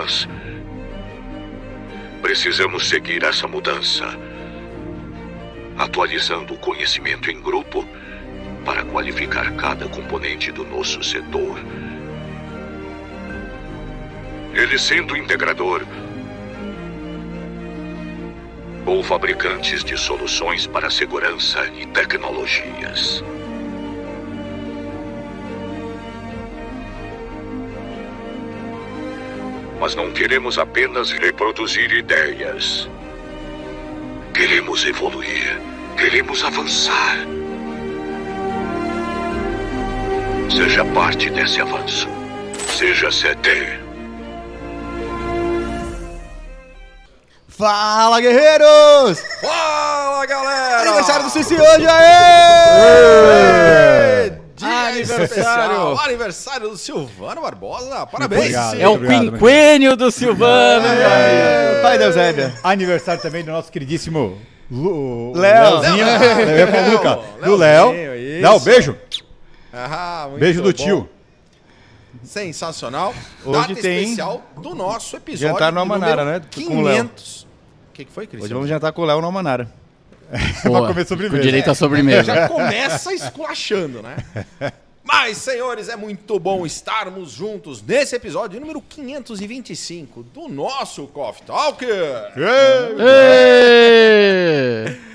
nós precisamos seguir essa mudança, atualizando o conhecimento em grupo para qualificar cada componente do nosso setor. Ele sendo integrador ou fabricantes de soluções para segurança e tecnologias. Mas não queremos apenas reproduzir ideias. Queremos evoluir. Queremos avançar. Seja parte desse avanço. Seja CD. Fala, guerreiros! Fala, galera! Aniversário do Cici hoje, aê! Dia Aniversário! especial, aniversário do Silvano Barbosa. Parabéns! Obrigado. É o obrigado, meu quinquênio do Silvano. É, pai da Eusébia. Aniversário também do nosso queridíssimo Lu, Léo. Leozinho. Léo. Eu ia falar Luca. Do Léozinho, Léo. Léo, beijo. Ah, muito Beijo do bom. tio. Sensacional. Hoje Data tem especial do nosso episódio. jantar no Almanara, né? Com o Léo. 500. O que, que foi, Hoje Cristiano? vamos jantar com o Léo no Almanara. Boa. comer sobremesa. Com direito à sobremesa. Já começa esculachando, né? Mas, senhores, é muito bom estarmos juntos nesse episódio número 525 do nosso Coffee Talker. Ê!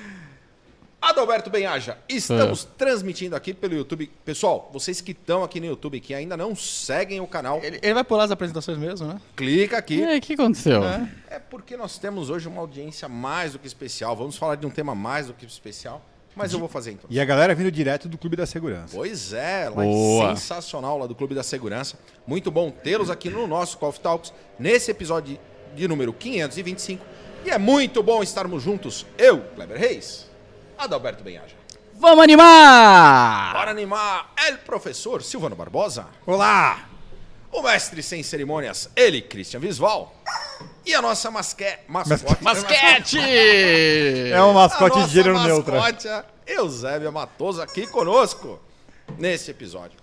Adalberto Benhaja, estamos transmitindo aqui pelo YouTube. Pessoal, vocês que estão aqui no YouTube que ainda não seguem o canal, Ele, ele vai pular as apresentações mesmo, né? clica E aqui. aí, o que aconteceu? É porque nós temos hoje uma audiência mais do que especial. Vamos falar de um tema mais do que especial, mas eu vou fazer então. E a galera vindo direto do Clube da Segurança. Pois é, lá Boa. sensacional lá do Clube da Segurança. Muito bom tê-los aqui no nosso Coffee Talks, nesse episódio de número 525. E é muito bom estarmos juntos, eu, Kleber Reis, Adalberto Benhaja. Vamos animar! Para animar, el professor Silvano Barbosa, Olá! o mestre sem cerimônias, ele, Christian Visval, e a nossa masque... mascote... Basquete! É um mascote de gênero neutro. mascote, Eusébia Matoso, aqui conosco, nesse episódio.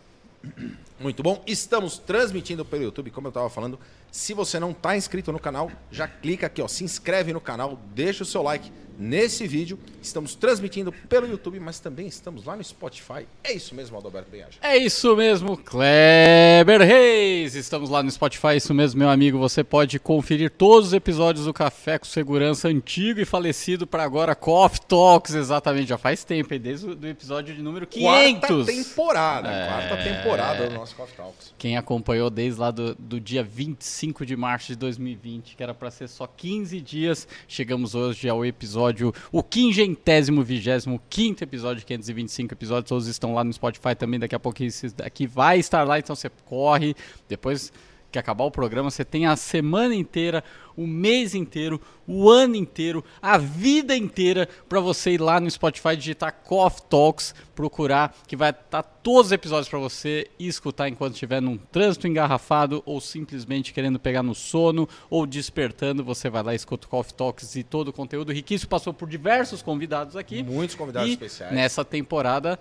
Muito bom. Estamos transmitindo pelo YouTube, como eu estava falando. Se você não está inscrito no canal, já clica aqui, ó, se inscreve no canal, deixa o seu like nesse vídeo. Estamos transmitindo pelo YouTube, mas também estamos lá no Spotify. É isso mesmo, Adalberto Benhaja. É isso mesmo, Kleber Reis. Estamos lá no Spotify, é isso mesmo, meu amigo. Você pode conferir todos os episódios do Café com Segurança antigo e falecido para agora Coffee Talks, exatamente. Já faz tempo, desde o episódio de número 500. Quarta temporada, É. quarta temporada do nosso Coffee Talks. Quem acompanhou desde lá do, do dia 25 de março de 2020, que era para ser só 15 dias, chegamos hoje ao episódio, o quingentésimo, vigésimo quinto episódio, 525 episódios, todos estão lá no Spotify também, daqui a pouco esse daqui vai estar lá, então você corre, depois que acabar o programa, você tem a semana inteira, o mês inteiro, o ano inteiro, a vida inteira para você ir lá no Spotify digitar Coffee Talks, procurar que vai estar todos os episódios para você e escutar enquanto estiver num trânsito engarrafado ou simplesmente querendo pegar no sono ou despertando, você vai lá e escuta o Coffee Talks e todo o conteúdo riquíssimo passou por diversos convidados aqui. Muitos convidados e especiais. Nessa temporada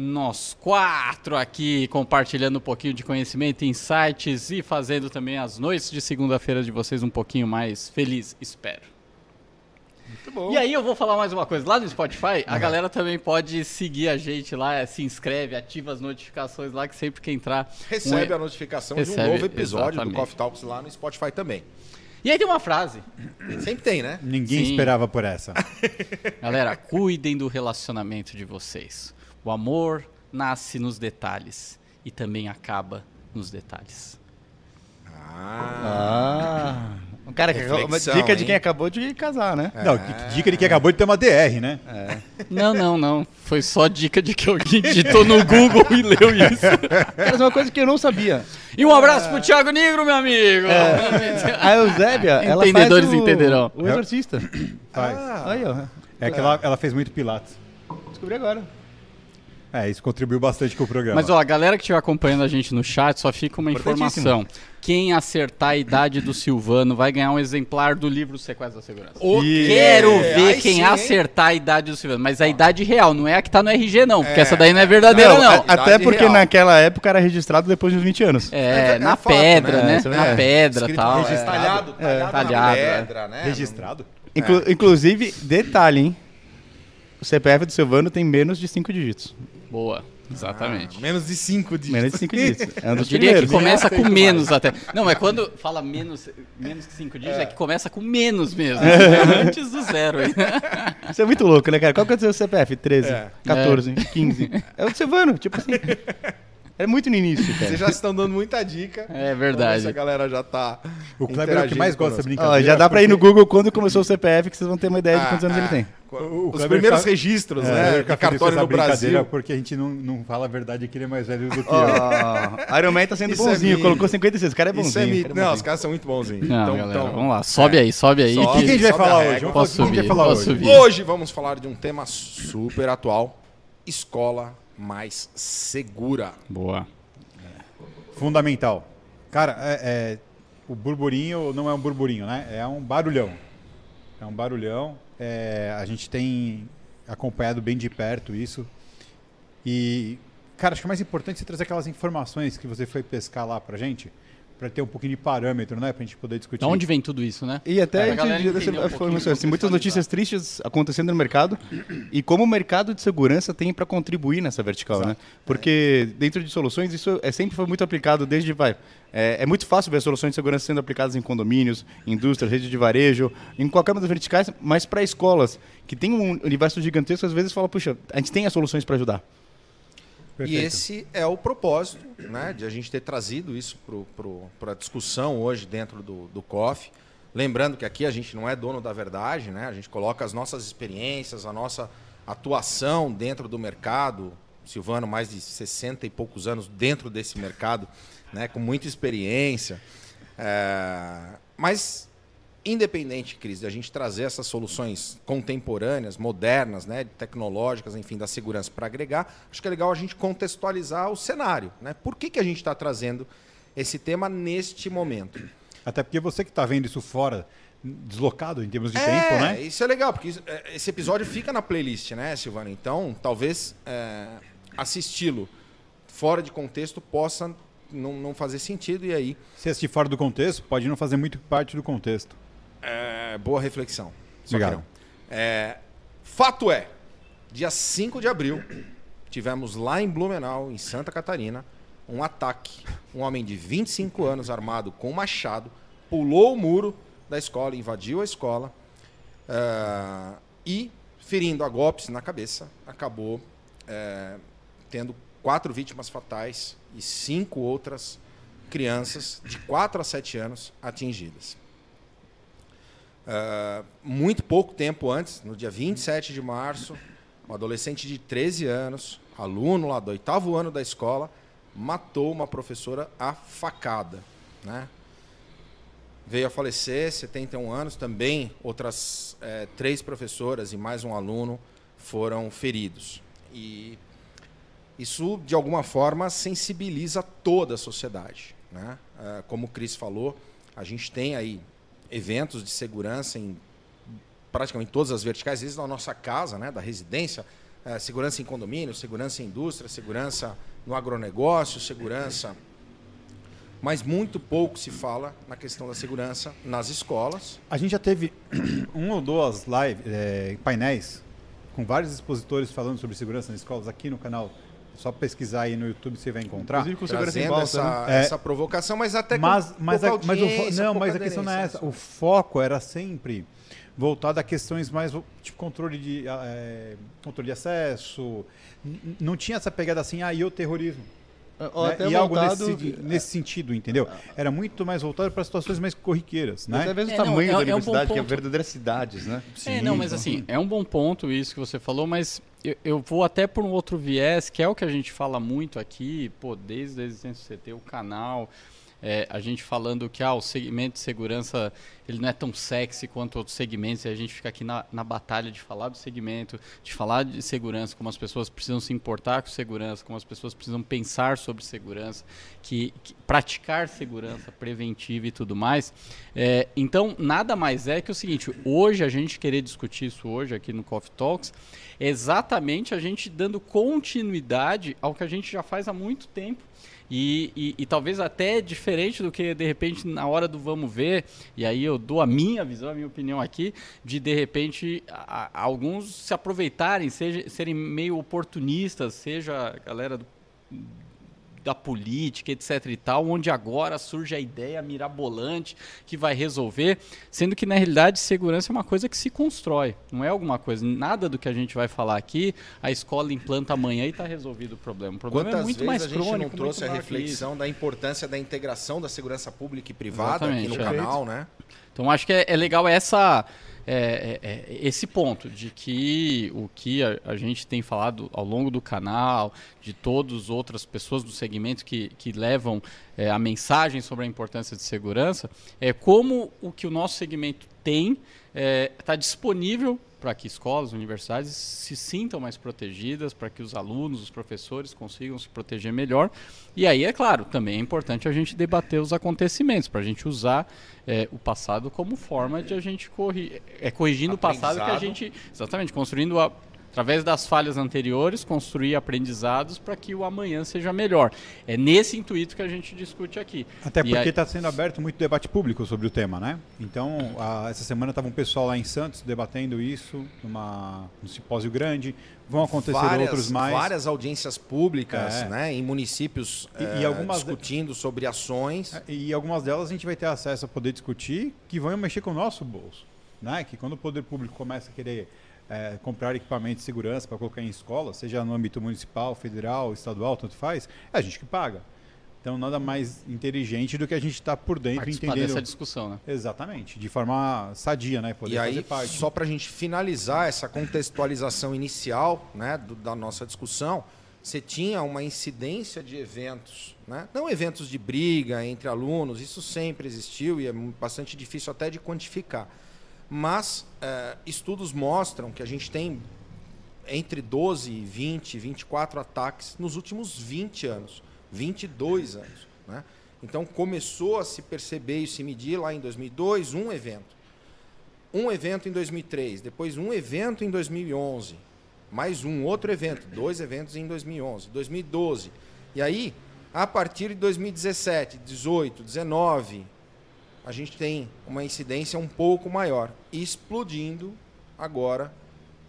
nós quatro aqui compartilhando um pouquinho de conhecimento, insights e fazendo também as noites de segunda-feira de vocês um pouquinho mais feliz, espero. Muito bom. E aí eu vou falar mais uma coisa, lá no Spotify a galera também pode seguir a gente lá, se inscreve, ativa as notificações lá que sempre que entrar Recebe um- a notificação de um Recebe, novo episódio exatamente. do Coffee Talks lá no Spotify também. E aí tem uma frase, Sempre tem, né? Ninguém Sim. esperava por essa. galera, cuidem do relacionamento de vocês. O amor nasce nos detalhes e também acaba nos detalhes. Ah. Um cara uma Reflexão, dica de hein? quem acabou de casar, né? Não, que- dica de que acabou de ter uma DR, né? Não, não, não. Foi só dica de que alguém digitou no Google e leu isso. Isso é uma coisa que eu não sabia. E um abraço pro Thiago Negro, meu amigo. A Eusébia, ela faz Entendedores o, entenderão. o exorcista. Faz. Ah, Aí, ó. É que ela, ela fez muito pilates. Descobri agora. É, isso contribuiu bastante com o programa. Mas ó, a galera que estiver acompanhando a gente no chat, só fica uma informação. Quem acertar a idade do Silvano vai ganhar um exemplar do livro Sequestro da Segurança. O Quero ver Aí quem sim, acertar a idade do Silvano. Mas a idade real, não é a que tá no RG, não. Porque essa daí não é verdadeira, Não, não. até porque real. naquela época era registrado depois de uns 20 anos. É, É, na é fato, pedra, né? né? É na pedra e tal. registrado, é. talhado, talhado, talhado, na é. pedra, né? Registrado? Inclu- Inclusive, detalhe, hein? O CPF do Silvano tem menos de 5 dígitos. Boa, exatamente. Ah, menos de cinco dígitos. Menos de 5 dígitos. É um Eu diria que primeiros. começa Aceito com menos até. Não, mas quando fala menos, menos que 5 dígitos, é. que começa com menos mesmo. Antes do zero aí. Isso é muito louco, né, cara? Qual que é o seu CPF? 13, É. 14, 15. É o do Silvano, tipo assim. É muito no início, cara. Vocês já estão dando muita dica. É verdade. se a galera já tá. O Kleber é o que mais gosta dessa brincadeira. Ó, já dá pra ir no Google quando começou o CPF, que vocês vão ter uma ideia de Ah, quantos anos ah. ele tem. O- Os primeiros fica- registros, É, né? De cartório no Brasil. porque a gente não, não fala a verdade que ele é mais velho do que eu. Ó, Iron Man tá sendo Isso é bonzinho, mito. colocou 56. O cara é Isso bonzinho. é cara é Não, os caras são muito bonzinhos. Não, então, galera, então, vamos lá. Sobe aí, sobe aí. O que, que a gente vai falar hoje? Vamos Posso subir, posso hoje? subir. Hoje vamos falar de um tema super atual: escola mais segura. Boa. Fundamental. Cara, é- é, o burburinho não é um burburinho, né? É um barulhão. É um barulhão. É, a gente tem acompanhado bem de perto isso. E, cara, acho que o mais importante é trazer aquelas informações que você foi pescar lá pra gente, pra ter um pouquinho de parâmetro, né? Pra gente poder discutir. Da onde vem tudo isso, né? E até Pra a gente um dessa informação, assim, muitas notícias tristes acontecendo no mercado e como o mercado de segurança tem para contribuir nessa vertical, né? Porque dentro de soluções isso é sempre foi muito aplicado desde vai. É, é muito fácil ver soluções de segurança sendo aplicadas em condomínios, indústrias, rede de varejo, em qualquer uma das verticais, mas para escolas que tem um universo gigantesco, às vezes fala, puxa, a gente tem as soluções para ajudar. E Perfeito. esse é o propósito, né, de a gente ter trazido isso para a discussão hoje dentro do, do COF. Lembrando que aqui a gente não é dono da verdade, né? A gente coloca as nossas experiências, a nossa atuação dentro do mercado. Silvano, mais de 60 e poucos anos dentro desse mercado, né, com muita experiência. É, mas independente, Cris, de a gente trazer essas soluções contemporâneas, modernas, né, tecnológicas, enfim, da segurança para agregar, acho que é legal a gente contextualizar o cenário. Né? Por que, que a gente está trazendo esse tema neste momento? Até porque você que tá vendo isso fora, deslocado em termos de é, tempo, né? isso é legal, porque isso- é, esse episódio fica na playlist, né, Silvana? Então, talvez é, assisti-lo fora de contexto possa não, não fazer sentido, e aí, Se assistir fora do contexto, pode não fazer muito parte do contexto. É, boa reflexão. Só Obrigado. É, fato é, dia 5 de abril, tivemos lá em Blumenau, em Santa Catarina, um ataque. Um homem de 25 anos, armado com machado, pulou o muro da escola, invadiu a escola é, e, ferindo a golpes na cabeça, acabou é, tendo quatro vítimas fatais e cinco outras crianças de 4 a 7 anos atingidas. Ah, muito pouco tempo antes, no dia 27 de março, um adolescente de 13 anos, aluno lá do oitavo ano da escola, matou uma professora a facada. Né? Veio a falecer, 71 anos, também outras eh, três professoras e mais um aluno foram feridos. E isso, de alguma forma, sensibiliza toda a sociedade. Né? Ah, como o Cris falou, a gente tem aí eventos de segurança em praticamente todas as verticais, desde a nossa casa, né, da residência, eh, segurança em condomínio, segurança em indústria, segurança no agronegócio, segurança. Mas muito pouco se fala na questão da segurança nas escolas. A gente já teve um ou duas live, é, painéis com vários expositores falando sobre segurança nas escolas aqui no canal. É Só pesquisar aí no YouTube você vai encontrar. Inclusive com segurança em pauta, essa, né? É. essa provocação, mas até com mas mas, a, mas, o não, pouca mas a questão não é essa. O foco era sempre voltado a questões mais tipo controle de ah, é, controle de acesso. Não tinha essa pegada assim, ah, e o terrorismo. Ou né? até e algo voltado- nesse, nesse sentido, entendeu? Era muito mais voltado para situações mais corriqueiras, né? Até mesmo É, o não, tamanho é- da é um universidade, que é verdadeiras cidades, né? é, não, mas assim, é um bom ponto isso que você falou, mas eu, eu vou até por um outro viés, que é o que a gente fala muito aqui, pô, desde a existência do CT, o canal. É, a gente falando que ah, o segmento de segurança ele não é tão sexy quanto outros segmentos, e a gente fica aqui na, na batalha de falar do segmento, de falar de segurança, como as pessoas precisam se importar com segurança, como as pessoas precisam pensar sobre segurança, que, que praticar segurança preventiva e tudo mais. É, então, nada mais é que o seguinte: hoje a gente querer discutir isso hoje aqui no Coffee Talks, é exatamente a gente dando continuidade ao que a gente já faz há muito tempo e, e, e, talvez até diferente do que de repente na hora do vamos ver, e aí eu dou a minha visão, a minha opinião aqui, de de repente a, a alguns se aproveitarem, seja, serem meio oportunistas, seja a galera do, da política, etc e tal, onde agora surge a ideia mirabolante que vai resolver, sendo que na realidade segurança é uma coisa que se constrói, não é alguma coisa, nada do que a gente vai falar aqui, a escola implanta amanhã e está resolvido o problema. O problema é Quantas é muito mais a gente crônico, não trouxe a reflexão da importância da integração da segurança pública e privada aqui Exatamente, no é. canal, né? Então acho que é, é legal essa é, é, é, esse ponto de que o que a, a, gente tem falado ao longo do canal, de todas as outras pessoas do segmento que, que levam é, a mensagem sobre a importância de segurança, é como o que o nosso segmento tem está disponível para que escolas, universidades se sintam mais protegidas, para que os alunos, os professores consigam se proteger melhor. E aí, é claro, também é importante a gente debater os acontecimentos, para a gente usar é, o passado como forma de a gente corrigir, é corrigindo o passado que a gente, exatamente, construindo a, através das falhas anteriores, construir aprendizados para que o amanhã seja melhor. É nesse intuito que a gente discute aqui. Até porque está sendo aberto muito debate público sobre o tema, né? Então, a, essa semana estava um pessoal lá em Santos debatendo isso, numa, num simpósio grande. Vão acontecer várias, outros mais. Várias audiências públicas, É. né? Em municípios E- eh, e algumas de- discutindo sobre ações. É, E algumas delas a gente vai ter acesso a poder discutir que vão mexer com o nosso bolso. Né? Que quando o poder público começa a querer é, comprar equipamento de segurança para colocar em escola, seja no âmbito municipal, federal, estadual, tanto faz, é a gente que paga. Então nada mais inteligente do que a gente estar por dentro Participar entendendo. dessa discussão, né? Exatamente, de forma sadia, né? Poder E aí, parte. só para a gente finalizar essa contextualização inicial né, do- da nossa discussão, você tinha uma incidência de eventos, né? não eventos de briga entre alunos, isso sempre existiu e é bastante difícil até de quantificar. Mas eh, estudos mostram que a gente tem entre 12 e 20, 24 ataques nos últimos 20 anos, 22 anos. Né? Então começou a se perceber e se medir lá em 2002 um evento um evento em 2003, depois um evento em 2011, mais um outro evento, dois eventos em 2011, 2012. E aí, a partir de 2017, 18, 19, a gente tem uma incidência um pouco maior, explodindo agora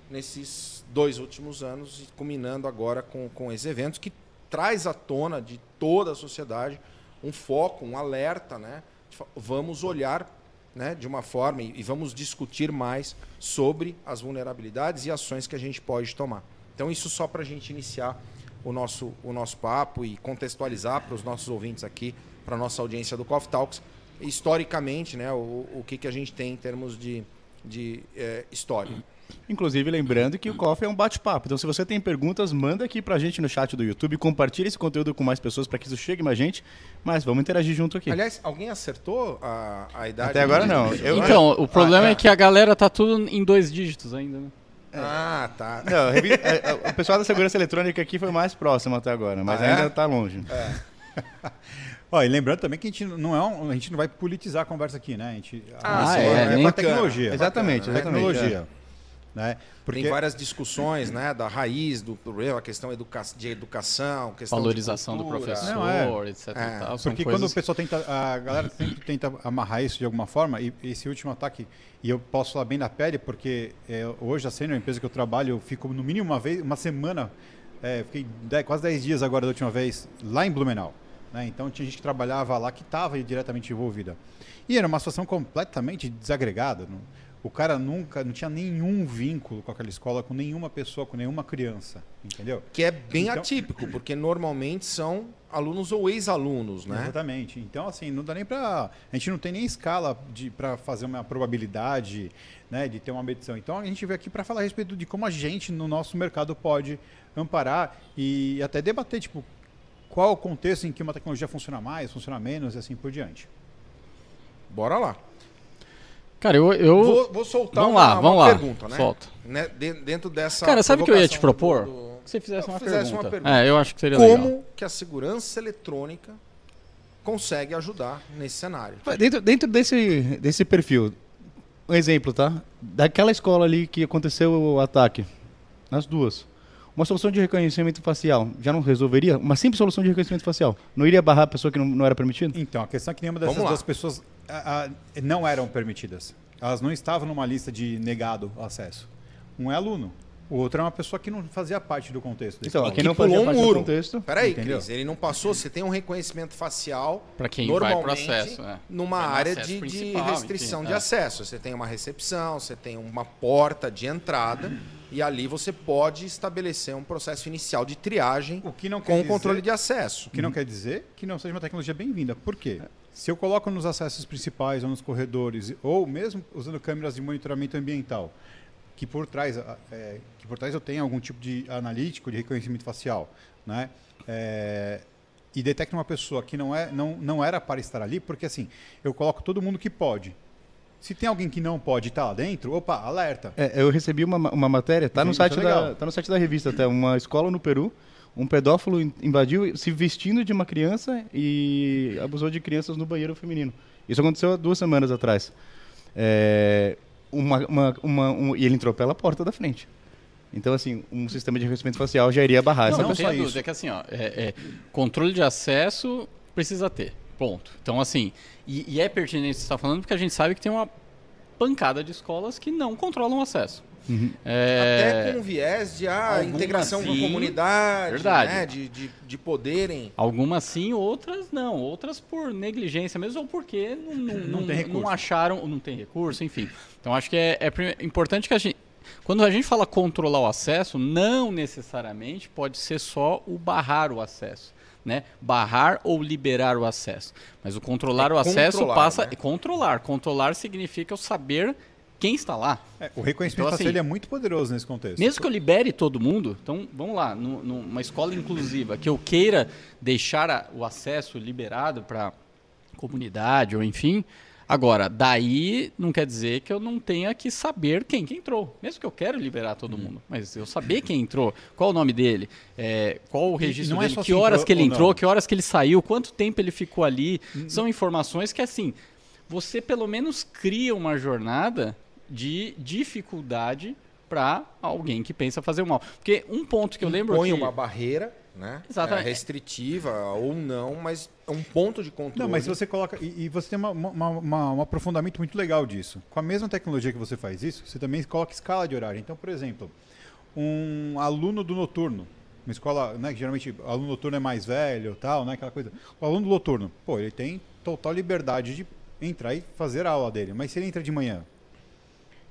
nesses dois últimos anos e culminando agora com, com esses eventos que traz à tona de toda a sociedade um foco, um alerta, né? Vamos olhar né, de uma forma e, e vamos discutir mais sobre as vulnerabilidades e ações que a gente pode tomar. Então, isso só para a gente iniciar o nosso, o nosso papo e contextualizar para os nossos ouvintes aqui, para a nossa audiência do Coffee Talks, historicamente, né, o, o que, que a gente tem em termos de, de eh, história. Inclusive, lembrando que o Coffee é um bate-papo. Então, se você tem perguntas, manda aqui pra gente no chat do YouTube, compartilha esse conteúdo com mais pessoas para que isso chegue mais gente. Mas vamos interagir junto aqui. Aliás, alguém acertou a, a idade? Até agora não. Eu- Então, o problema Ah, é que a galera tá tudo em dois dígitos ainda, né? Ah, tá. Não, revi- a- a- o pessoal da segurança eletrônica aqui foi mais próximo até agora, mas Ah, é? ainda tá longe. Ó, e lembrando também que a gente não é um- a gente não vai politizar a conversa aqui, né? A gente Ah, é, nem- com a bacana, tecnologia. Exatamente, bacana, né? exatamente. tecnologia. Né? Porque Tem várias discussões, né, da raiz do problema, a questão educa de educação, questão de Valorização do professor, Não, etc. É, e tal. Porque quando coisas o pessoal tenta, a galera sempre tenta amarrar isso de alguma forma, e esse último ataque, e eu posso falar bem na pele, porque é, hoje a Sênior, a empresa que eu trabalho, eu fico no mínimo uma vez, uma semana, é, fiquei dez- quase 10 dias agora da última vez, lá em Blumenau. Né? Então tinha gente que trabalhava lá que estava diretamente envolvida. E era uma situação completamente desagregada. não- o cara nunca, não tinha nenhum vínculo com aquela escola, com nenhuma pessoa, com nenhuma criança, entendeu? Que é bem Então- atípico, porque normalmente são alunos ou ex-alunos, né? Exatamente. Então, assim, não dá nem para. A gente não tem nem escala para fazer uma probabilidade, né, de ter uma medição. Então, a gente veio aqui para falar a respeito de como a gente, no nosso mercado, pode amparar e até debater, tipo, qual o contexto em que uma tecnologia funciona mais, funciona menos e assim por diante. Bora lá. Cara, eu. eu... Vou, vou soltar vamos uma, lá, vamos uma lá. pergunta, né? Solta. Né, de- Dentro dessa. Cara, sabe o que eu ia te propor? do- do- Que você fizesse Eu uma, fizesse pergunta. uma pergunta. É, eu acho que seria legal. Como que a segurança eletrônica consegue ajudar nesse cenário? Dentro, dentro desse, desse perfil, um exemplo, tá? Daquela escola ali que aconteceu o ataque, nas duas. Uma solução de reconhecimento facial já não resolveria? Uma simples solução de reconhecimento facial não iria barrar a pessoa que não, não era permitida? Então, a questão é que nenhuma dessas duas pessoas ah, ah, não eram permitidas. Elas não estavam numa lista de negado acesso. Um é aluno, o outro é uma pessoa que não fazia parte do contexto. Então, quem não pulou fazia um parte do muro. contexto... Peraí, Entendeu? Cris, ele não passou. Você tem um reconhecimento facial Pra quem vai pro normalmente acesso, é. numa Vai no área acesso de, de restrição enfim, de é. acesso. Você tem uma recepção, você tem uma porta de entrada e ali você pode estabelecer um processo inicial de triagem O que não com dizer- controle de acesso. O que não quer dizer que não seja uma tecnologia bem-vinda. Por quê? Se eu coloco nos acessos principais ou nos corredores, ou mesmo usando câmeras de monitoramento ambiental, que por trás, ah, é, que por trás eu tenho algum tipo de analítico de reconhecimento facial, né? É, e detecta uma pessoa que não, é, não, não era para estar ali, porque assim, eu coloco todo mundo que pode. Se tem alguém que não pode estar lá dentro, opa, alerta. É, eu recebi uma, uma matéria, tá no, Isso é site da, tá no site da revista até, uma escola no Peru, um pedófilo in- invadiu se vestindo de uma criança e abusou de crianças no banheiro feminino. Isso aconteceu há duas semanas atrás. É, uma, uma, uma- um- e ele entrou pela porta da frente. Então, assim, um sistema de reconhecimento facial já iria barrar Não, essa não não tem só a dúvida, isso. é que assim, ó, é, é, controle de acesso precisa ter, ponto. Então, assim, e, e é pertinente você estar falando porque a gente sabe que tem uma pancada de escolas que não controlam o acesso. É, Até com viés de ah, Algumas integração com a sim, comunidade, verdade. né? de, de, de poderem. Algumas sim, outras não. Outras por negligência mesmo ou porque não, não, não, tem recurso. não acharam, não tem recurso, enfim. Então acho que é, é importante que a gente. Quando a gente fala controlar o acesso, não necessariamente pode ser só o barrar o acesso. Né? Barrar ou liberar o acesso. Mas o controlar É o acesso controlar, passa. né? Controlar. Controlar significa eu saber quem está lá. É, o reconhecimento Então, assim, é muito poderoso nesse contexto. Mesmo que eu libere todo mundo, então vamos lá, nu- numa escola inclusiva, que eu queira deixar a- o acesso liberado para comunidade ou enfim. Agora, daí não quer dizer que eu não tenha que saber quem que entrou. Mesmo que eu quero liberar todo Uhum. mundo, mas eu saber quem entrou, qual o nome dele, é, qual o registro é dele, só que horas que ele ou entrou, que horas que ele saiu, quanto tempo ele ficou ali. São informações que assim, você pelo menos cria uma jornada de dificuldade para alguém que pensa fazer o mal. Porque um ponto que eu lembro Põe que uma barreira, né? Exatamente. É restritiva ou não, mas é um ponto de controle. Não, mas se você coloca. E, e você tem uma, uma- uma- um aprofundamento muito legal disso. Com a mesma tecnologia que você faz isso, você também coloca escala de horário. Então, por exemplo, um aluno do noturno. Uma escola, né, que geralmente o aluno noturno é mais velho tal, né? Aquela coisa. O aluno do noturno, pô, ele tem total liberdade de entrar e fazer a aula dele. Mas se ele entra de manhã,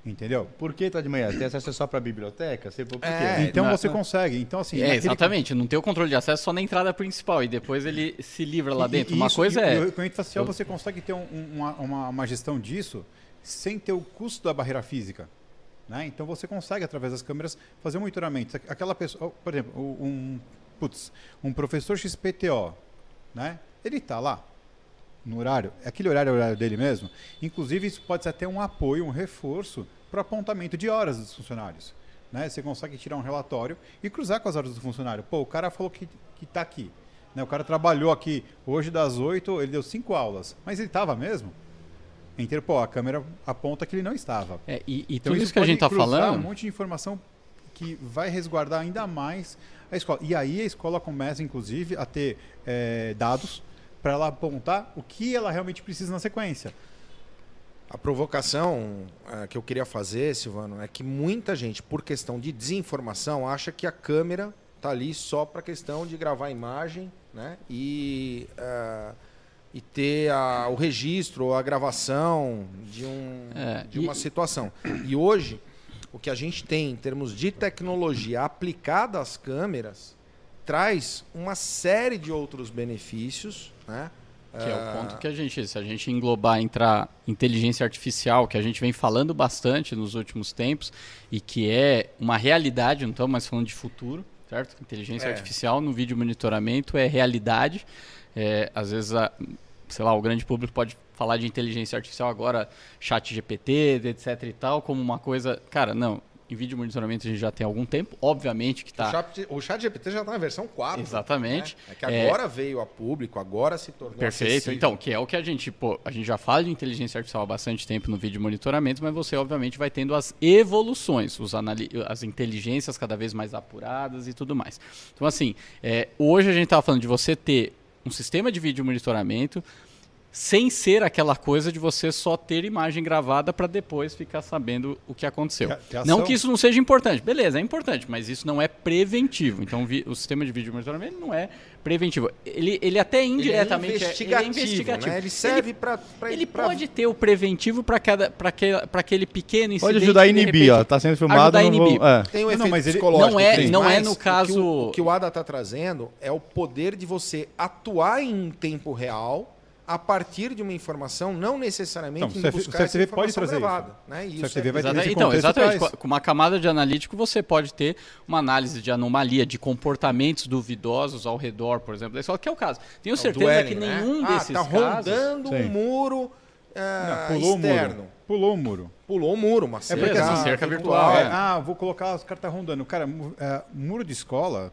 entendeu? Por que tá de manhã? Tem acesso só para a biblioteca? Você, por quê? É, então na- você consegue. Então, assim. é, naquele- exatamente, não tem o controle de acesso só na entrada principal e depois ele se livra lá E- dentro. e uma isso- coisa e, é E o reconhecimento facial você consegue ter um- um- uma, uma, uma gestão disso sem ter o custo da barreira física. Né? Então você consegue, através das câmeras, fazer um monitoramento. Aquela pessoa, por exemplo, um, putz, um professor XPTO, né? ele está lá no horário, aquele horário é o horário dele mesmo. Inclusive, isso pode ser até um apoio, um reforço para o apontamento de horas dos funcionários. Né? Você consegue tirar um relatório e cruzar com as horas do funcionário. Pô, o cara falou que está aqui. Né? O cara trabalhou aqui hoje das 8, ele deu 5 aulas. Mas ele estava mesmo? Inteiro, pô, a câmera aponta que ele não estava. É, e, e Então tudo isso que a gente está falando. um monte de informação que vai resguardar ainda mais a escola. E aí a escola começa, inclusive, a ter eh, dados para ela apontar o que ela realmente precisa na sequência. A provocação eh, que eu queria fazer, Silvano, é que muita gente, por questão de desinformação, acha que a câmera tá ali só para questão de gravar a imagem, né? E, eh, e ter a- o registro ou a gravação de, um, É, de e- uma situação. E hoje, o que a gente tem em termos de tecnologia aplicada às câmeras traz uma série de outros benefícios, né? Que é Ah, o ponto que a gente, se a gente englobar, entrar inteligência artificial, que a gente vem falando bastante nos últimos tempos, e que é uma realidade, não estamos mais falando de futuro, certo? Inteligência É. artificial no vídeo monitoramento é realidade. É, às vezes, a- sei lá, o grande público pode falar de inteligência artificial agora, chat GPT, etc e tal, como uma coisa... Cara, não. Em vídeo monitoramento a gente já tem algum tempo. Obviamente que tá... chat, o chat GPT já está na versão 4. Exatamente. né? É que É. agora veio a público, agora se tornou Perfeito. acessível. Então, que é o que a gente, pô, a gente já fala de inteligência artificial há bastante tempo no vídeo monitoramento, mas você obviamente vai tendo as evoluções, os anali- as inteligências cada vez mais apuradas e tudo mais. Então, assim, é, hoje a gente estava falando de você ter um sistema de vídeo monitoramento sem ser aquela coisa de você só ter imagem gravada para depois ficar sabendo o que aconteceu. Que não que isso não seja importante. Beleza, é importante, mas isso não é preventivo. Então, o sistema de vídeo monitoramento não é preventivo. Ele, ele até indiretamente ele é é- investigativo, ele é investigativo. Né? Ele serve para Ele pode ter o preventivo para cada para aquele, pra aquele pequeno incidente. Pode ajudar a inibir, repente, ó. Tá sendo filmado, ajudar a não vou... inibir. é. Tem um Não, efeito mas ele- psicológico. Não é- Cris, não é no o que caso- O, o que o Ada está trazendo é o poder de você atuar em tempo real a partir de uma informação, não necessariamente Então, o buscar o essa CFTV pode informação trazer gravada. Né? E O isso CFTV é- vai então, exatamente. traz. Com uma camada de analítico, você pode ter uma análise de anomalia, de comportamentos duvidosos ao redor, por exemplo, da escola, que é o caso. Tenho É o certeza dueling, que né? nenhum ah, desses tá casos... rondando um muro ah, Não, pulou o externo. muro. Pulou o muro. Pulou o muro, uma cerca, porque assim, cerca virtual. virtual, É, é. ah, vou colocar, os caras tá rondando. Cara, é, muro de escola,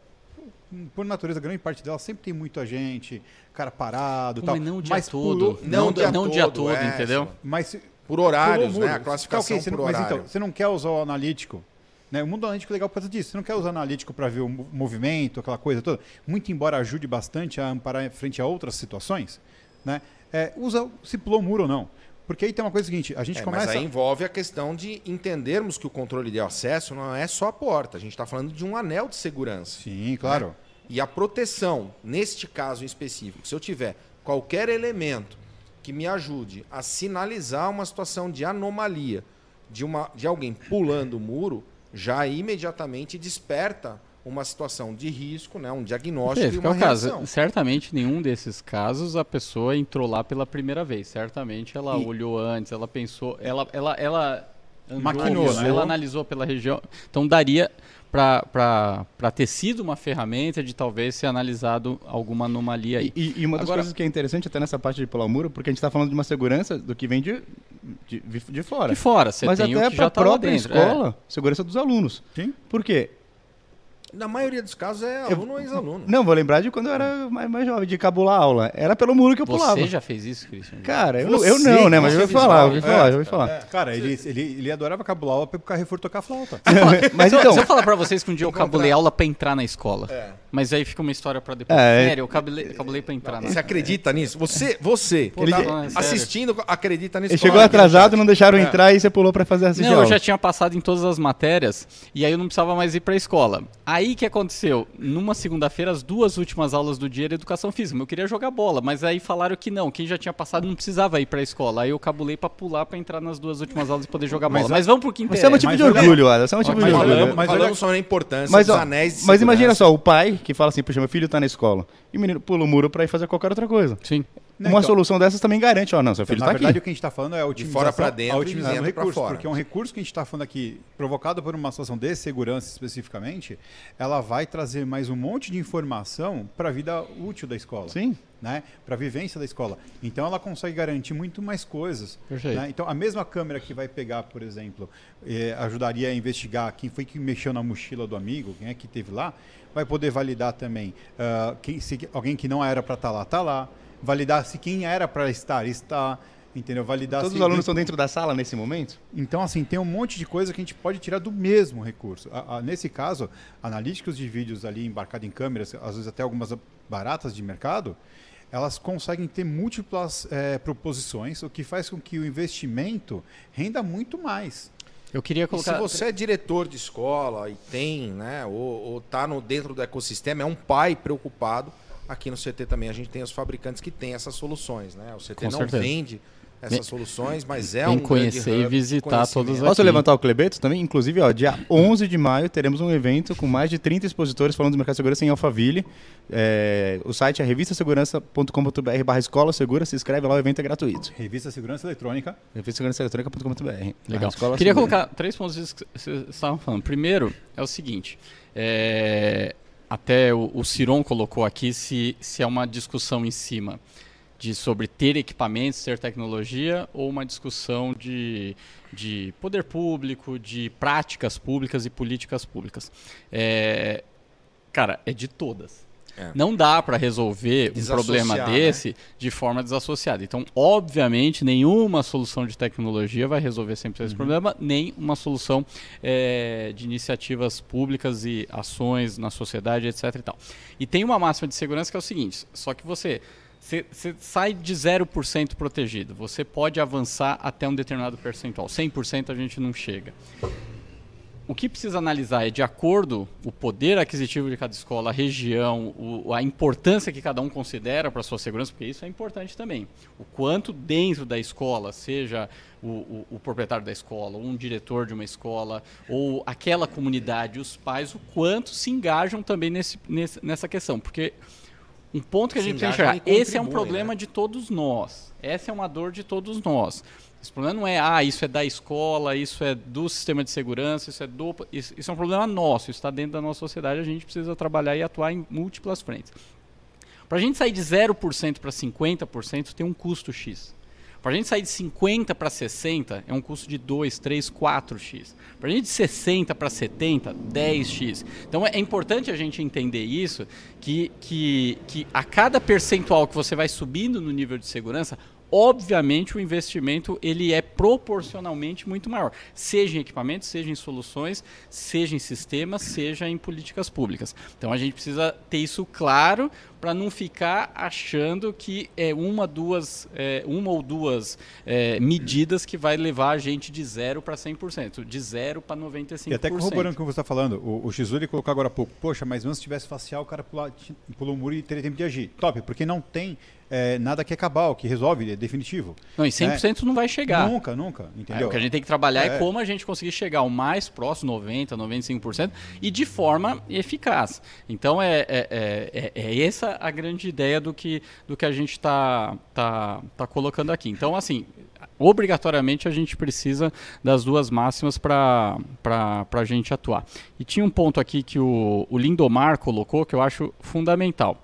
por natureza, grande parte dela sempre tem muita gente, cara parado e Pô, tal. mas não o dia todo. pulou- Não Não, o dia não o dia todo, todo, é, entendeu? mas Por horários, né? A classificação ok, você por não, mas horário. então, você não quer usar o analítico. Né? O mundo analítico é legal por causa disso. Você não quer usar analítico para ver o mo- movimento, aquela coisa toda. Muito embora ajude bastante a amparar frente a outras situações, né? É, usa se pulou o muro ou não. Porque aí tem uma coisa seguinte, a gente É, começa... Mas aí envolve a questão de entendermos que o controle de acesso não é só a porta. A gente está falando de um anel de segurança. Sim, claro. E a proteção, neste caso em específico, se eu tiver qualquer elemento que me ajude a sinalizar uma situação de anomalia de, uma, de alguém pulando o muro, já imediatamente desperta uma situação de risco, né, um diagnóstico e uma o caso. reação. Certamente, nenhum desses casos a pessoa entrou lá pela primeira vez. Certamente ela E- olhou antes, ela pensou, ela, ela, ela Maquinou, né? ela analisou pela região. Então daria para ter sido uma ferramenta de talvez ser analisado alguma anomalia aí. E, e uma das Agora- coisas que é interessante até nessa parte de pular o muro, porque a gente está falando de uma segurança do que vem de, de, de fora. De fora, você Mas tem até o que para já a tá lá própria dentro. escola, segurança dos alunos. Sim. Por quê? Na maioria dos casos é aluno ou ex-aluno. Não, vou lembrar de quando eu era mais, mais jovem, de cabular aula. Era pelo muro que eu É. pulava. Você já fez isso, Christian? Cara, eu, Você eu não, né? Mas que eu ouvi falar, eu ouvi falar, É. já ouvi falar. Cara, ele, ele, ele adorava cabular aula para o Carrefour tocar flauta. Mas se, eu- então, se eu falar pra vocês que um dia eu cabulei aula pra entrar na escola, É. mas aí fica uma história pra depois. É, Sério, eu cabulei, cabulei pra entrar na Você acredita nisso? Você, você Pô, que tá assistindo, acredita nisso? ele chegou atrasado, não deixaram entrar e você pulou pra fazer assistir Não, eu já tinha passado em todas as matérias e aí eu não precisava mais ir pra escola. Aí que aconteceu? Numa segunda-feira, as duas últimas aulas do dia era educação física. Eu queria jogar bola, mas aí falaram que não, quem já tinha passado não precisava ir pra escola. Aí eu cabulei pra pular pra entrar nas duas últimas aulas e poder jogar bola. Mas Mas, vamos pro que Você interessa. é motivo de Mas olha- orgulho, Ada. Você é motivo Mas de orgulho. olha- mas falamos olha- sobre a importância Mas, dos anéis de mas imagina só, o pai que fala assim, puxa, meu filho tá na escola. E o menino pula o muro pra ir fazer qualquer outra coisa. Sim. Não, Uma então- solução dessas também garante, ó, não, seu filho na tá verdade, aqui. o que a gente está falando é a otimização, fora pra dentro a otimização do recurso, fora. porque um recurso que a gente está falando aqui, provocado por uma situação de segurança especificamente, ela vai trazer mais um monte de informação para a vida útil da escola. Sim. Né, para a vivência da escola. Então ela consegue garantir muito mais coisas. Perfeito. né? Então a mesma câmera que vai pegar, por exemplo, eh, ajudaria a investigar quem foi que mexeu na mochila do amigo, quem é que teve lá, vai poder validar também ah, quem, se alguém que não era para estar lá, está lá. Validar se quem era para estar, está. Entendeu? Validar Todos se os alunos estão dentro da sala nesse momento? então, assim, tem um monte de coisa que a gente pode tirar do mesmo recurso. A- a- nesse caso, analíticos de vídeos ali embarcados em câmeras, às vezes até algumas baratas de mercado, elas conseguem ter múltiplas eh, proposições, o que faz com que o investimento renda muito mais. Eu queria E colocar. se você é diretor de escola e tem, né, ou, ou tá no, dentro do ecossistema, é um pai preocupado. Aqui no CT também a gente tem os fabricantes que têm essas soluções, né? O CT Com não certeza. vende essas soluções, mas é vem um conhecer e visitar conhecimento. todos Posso levantar o Clebeto também? Inclusive, ó, dia 11 de maio teremos um evento com mais de 30 expositores falando do mercado de segurança em Alphaville. É, o site é revistasegurança.com.br barra escola segura, se inscreve lá, o evento é gratuito. Revista Segurança Eletrônica. revistasegurançaeletrônica.com.br Legal. Escola Queria Segura. colocar três pontos disso que vocês estavam falando. Primeiro, é o seguinte. é, até o, o Ciron colocou aqui se, se é uma discussão em cima de sobre ter equipamentos, ter tecnologia, ou uma discussão de, de poder público, de práticas públicas e políticas públicas. É, cara, é de todas. É. Não dá para resolver um problema né? desse de forma desassociada. Então, obviamente, nenhuma solução de tecnologia vai resolver 100% esse problema, nem uma solução eh, de iniciativas públicas e ações na sociedade, etc. E, tal. e tem uma máxima de segurança que é o seguinte: só que você. Você você sai de 0% protegido. Você pode avançar até um determinado percentual. 100% a gente não chega o que precisa analisar é de acordo o poder aquisitivo de cada escola, a região, o- a importância que cada um considera para a sua segurança, porque isso é importante também. O quanto dentro da escola, seja o, o- o proprietário da escola, ou um diretor de uma escola, ou aquela comunidade, os pais, o quanto se engajam também nesse, nesse- nessa questão. Porque um ponto que a gente precisa enxergar, esse é um contribuem, problema né? de todos nós. Essa é uma dor de todos nós. Esse problema não é, ah, isso é da escola, isso é do sistema de segurança, isso é do. Isso, isso é um problema nosso, isso está dentro da nossa sociedade, a gente precisa trabalhar e atuar em múltiplas frentes. Para a gente sair de 0% para 50% tem um custo X. Para a gente sair de 50 para 60 é um custo de 2, 3, 4x. Para a gente de 60 para 70, 10x. Então é importante a gente entender isso, que, que, que a cada percentual que você vai subindo no nível de segurança, obviamente o investimento ele é proporcionalmente muito maior, seja em equipamentos, seja em soluções, seja em sistemas, seja em políticas públicas. Então a gente precisa ter isso claro para não ficar achando que é uma, duas, é, uma ou duas é, medidas que vai levar a gente de zero para 100%, de zero para 95%. E até corroborando com o que você está falando, o, o X1 ele colocou agora há pouco, poxa, mas mesmo se tivesse facial, o cara pula, pulou o muro e teria tempo de agir. Top, porque não tem é, nada que é cabal, que resolve, é definitivo. Não, e 100% não vai chegar. Nunca, nunca, É, entendeu? o que a gente tem que trabalhar é. É. como a gente conseguir chegar ao mais próximo, 90%, 95%, e de forma eficaz. Então, é, é, é, é- é essa a grande ideia do que, do que a gente está tá, tá colocando aqui. Então, assim, obrigatoriamente a gente precisa das duas máximas para a gente atuar. E tinha um ponto aqui que o, o Lindomar colocou que eu acho fundamental.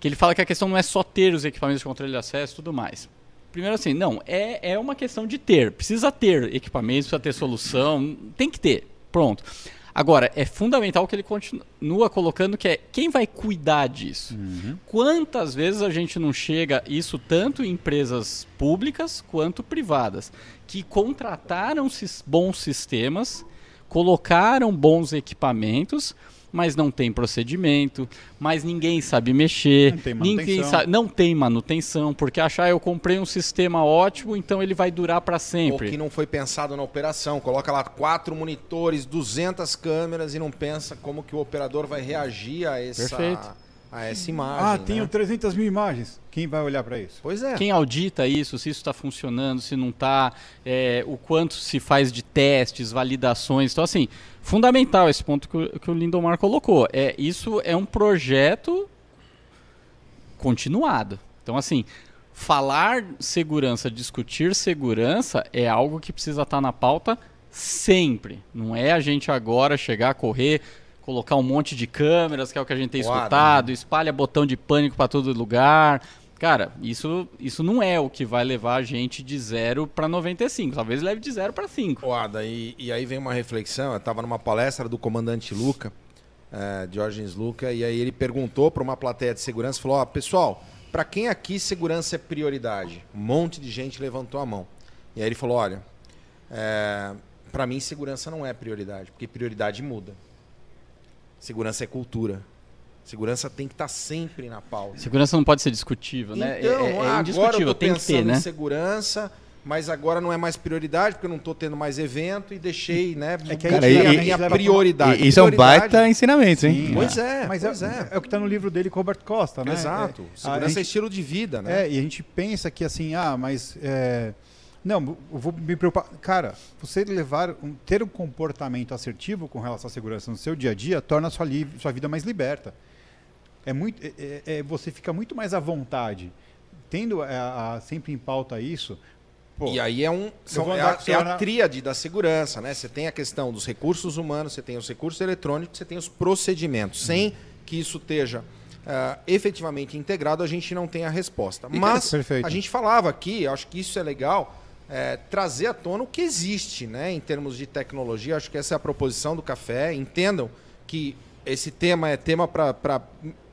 Que ele fala que a questão não é só ter os equipamentos de controle de acesso e tudo mais. Primeiro assim, não, é, é uma questão de ter. Precisa ter equipamentos, precisa ter solução, tem que ter. Pronto. Agora, é fundamental que ele continua colocando que é quem vai cuidar disso. Quantas vezes a gente não chega, isso tanto em empresas públicas quanto privadas, que contrataram bons sistemas, colocaram bons equipamentos, mas não tem procedimento, mas ninguém sabe mexer, Não tem ninguém manutenção. sabe, não tem manutenção, porque achar eu comprei um sistema ótimo, então ele vai durar para Ou sempre. que não foi pensado na operação. Coloca lá quatro monitores, 200 câmeras e não pensa como que o operador vai reagir a essa, Perfeito. a essa imagem. Ah, né? tenho 300 mil imagens. Quem vai olhar para isso? Pois é. Quem audita isso, se isso está funcionando, se não está, o quanto se faz de testes, validações. Então, assim, fundamental esse ponto que o, que o Lindomar colocou. É, isso é um projeto continuado. Então, assim, falar segurança, discutir segurança é algo que precisa estar na pauta sempre. Não é a gente agora chegar a correr, colocar um monte de câmeras, que é o que a gente tem escutado, espalha botão de pânico para todo lugar. Cara, isso, isso não é o que vai levar a gente de 0 para 95. Talvez leve de 0 para 5. Ô, Ada, e, e aí vem uma reflexão. Eu estava numa palestra do comandante Luca, eh, Diógenes Luca, e aí ele perguntou para uma plateia de segurança, falou, ó, pessoal, para quem aqui segurança é prioridade? Um monte de gente levantou a mão. E aí ele falou, olha, para mim segurança não é prioridade, porque prioridade muda. Segurança é cultura. Segurança tem que estar sempre na pauta. Segurança não pode ser discutível, né? Então, é, é, é ah, agora eu indiscutível, tô tem que pensando ter, né? em segurança, mas agora não é mais prioridade, porque eu não estou tendo mais evento e deixei, né? É que aí Cara, e- a e- minha prioridade. E, isso é um baita ensinamento, hein? Sim, Pois é, Mas pois é, é. é o que está no livro dele com o Roberto Costa, né? Exato. É, Segurança é gente- estilo de vida, né? É, e a gente pensa que assim, ah, mas. é, não, eu vou me preocupar. Cara, você levar um, ter um comportamento assertivo com relação à segurança no seu dia a dia torna a sua, sua vida mais liberta. É muito, é- é- é- você fica muito mais à vontade, tendo a, a- sempre em pauta isso, Pô, E aí é, um, são- é, andar a, é a tríade da segurança, né? Você tem a questão dos recursos humanos, você tem os recursos eletrônicos, você tem os procedimentos. Sem que isso esteja ah, efetivamente integrado, a gente não tem a resposta. Mas Perfeito. a gente falava aqui, acho que isso é legal, é, trazer à tona o que existe, né? Em termos de tecnologia, acho que essa é a proposição do café. Entendam que esse tema é tema para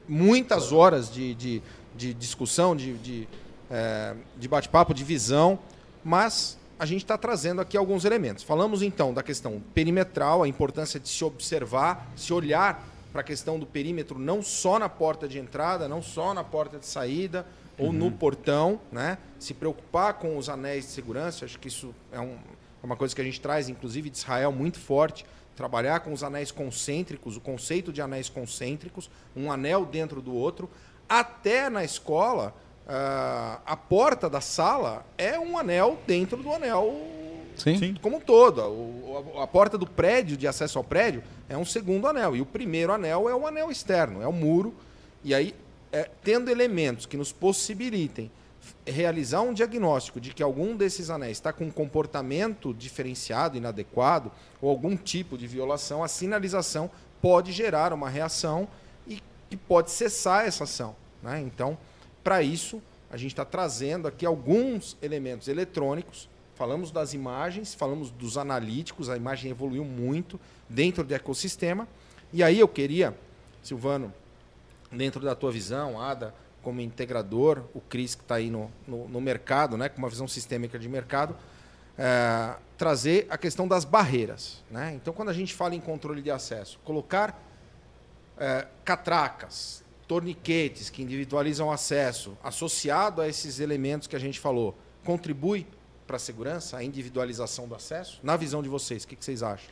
muitas horas de, de, de discussão, de, de, é, de bate-papo, de visão, mas a gente está trazendo aqui alguns elementos. Falamos então da questão perimetral, a importância de se observar, se olhar para a questão do perímetro, não só na porta de entrada, não só na porta de saída ou no portão, né? Se preocupar com os anéis de segurança, acho que isso é, um- é uma coisa que a gente traz, inclusive de Israel, muito forte. Trabalhar com os anéis concêntricos, o conceito de anéis concêntricos, um anel dentro do outro, até na escola, ah, a porta da sala é um anel dentro do anel Sim. Como um todo. O- a, a porta do prédio, de acesso ao prédio, é um segundo anel. E o primeiro anel é o anel externo, é o muro. E aí, é, tendo elementos que nos possibilitem realizar um diagnóstico de que algum desses anéis está com um comportamento diferenciado, inadequado, ou algum tipo de violação, a sinalização pode gerar uma reação e que pode cessar essa ação. né? Então, para isso, a gente está trazendo aqui alguns elementos eletrônicos. Falamos das imagens, falamos dos analíticos, a imagem evoluiu muito dentro do ecossistema. E aí eu queria, Silvano, dentro da tua visão, Ada, como integrador, o Cris que está aí no, no, no mercado, né, com uma visão sistêmica de mercado, eh, trazer a questão das barreiras. Né? Então, quando a gente fala em controle de acesso, colocar eh, catracas, torniquetes que individualizam acesso, associado a esses elementos que a gente falou, contribui para a segurança, a individualização do acesso? Na visão de vocês, o que, que vocês acham?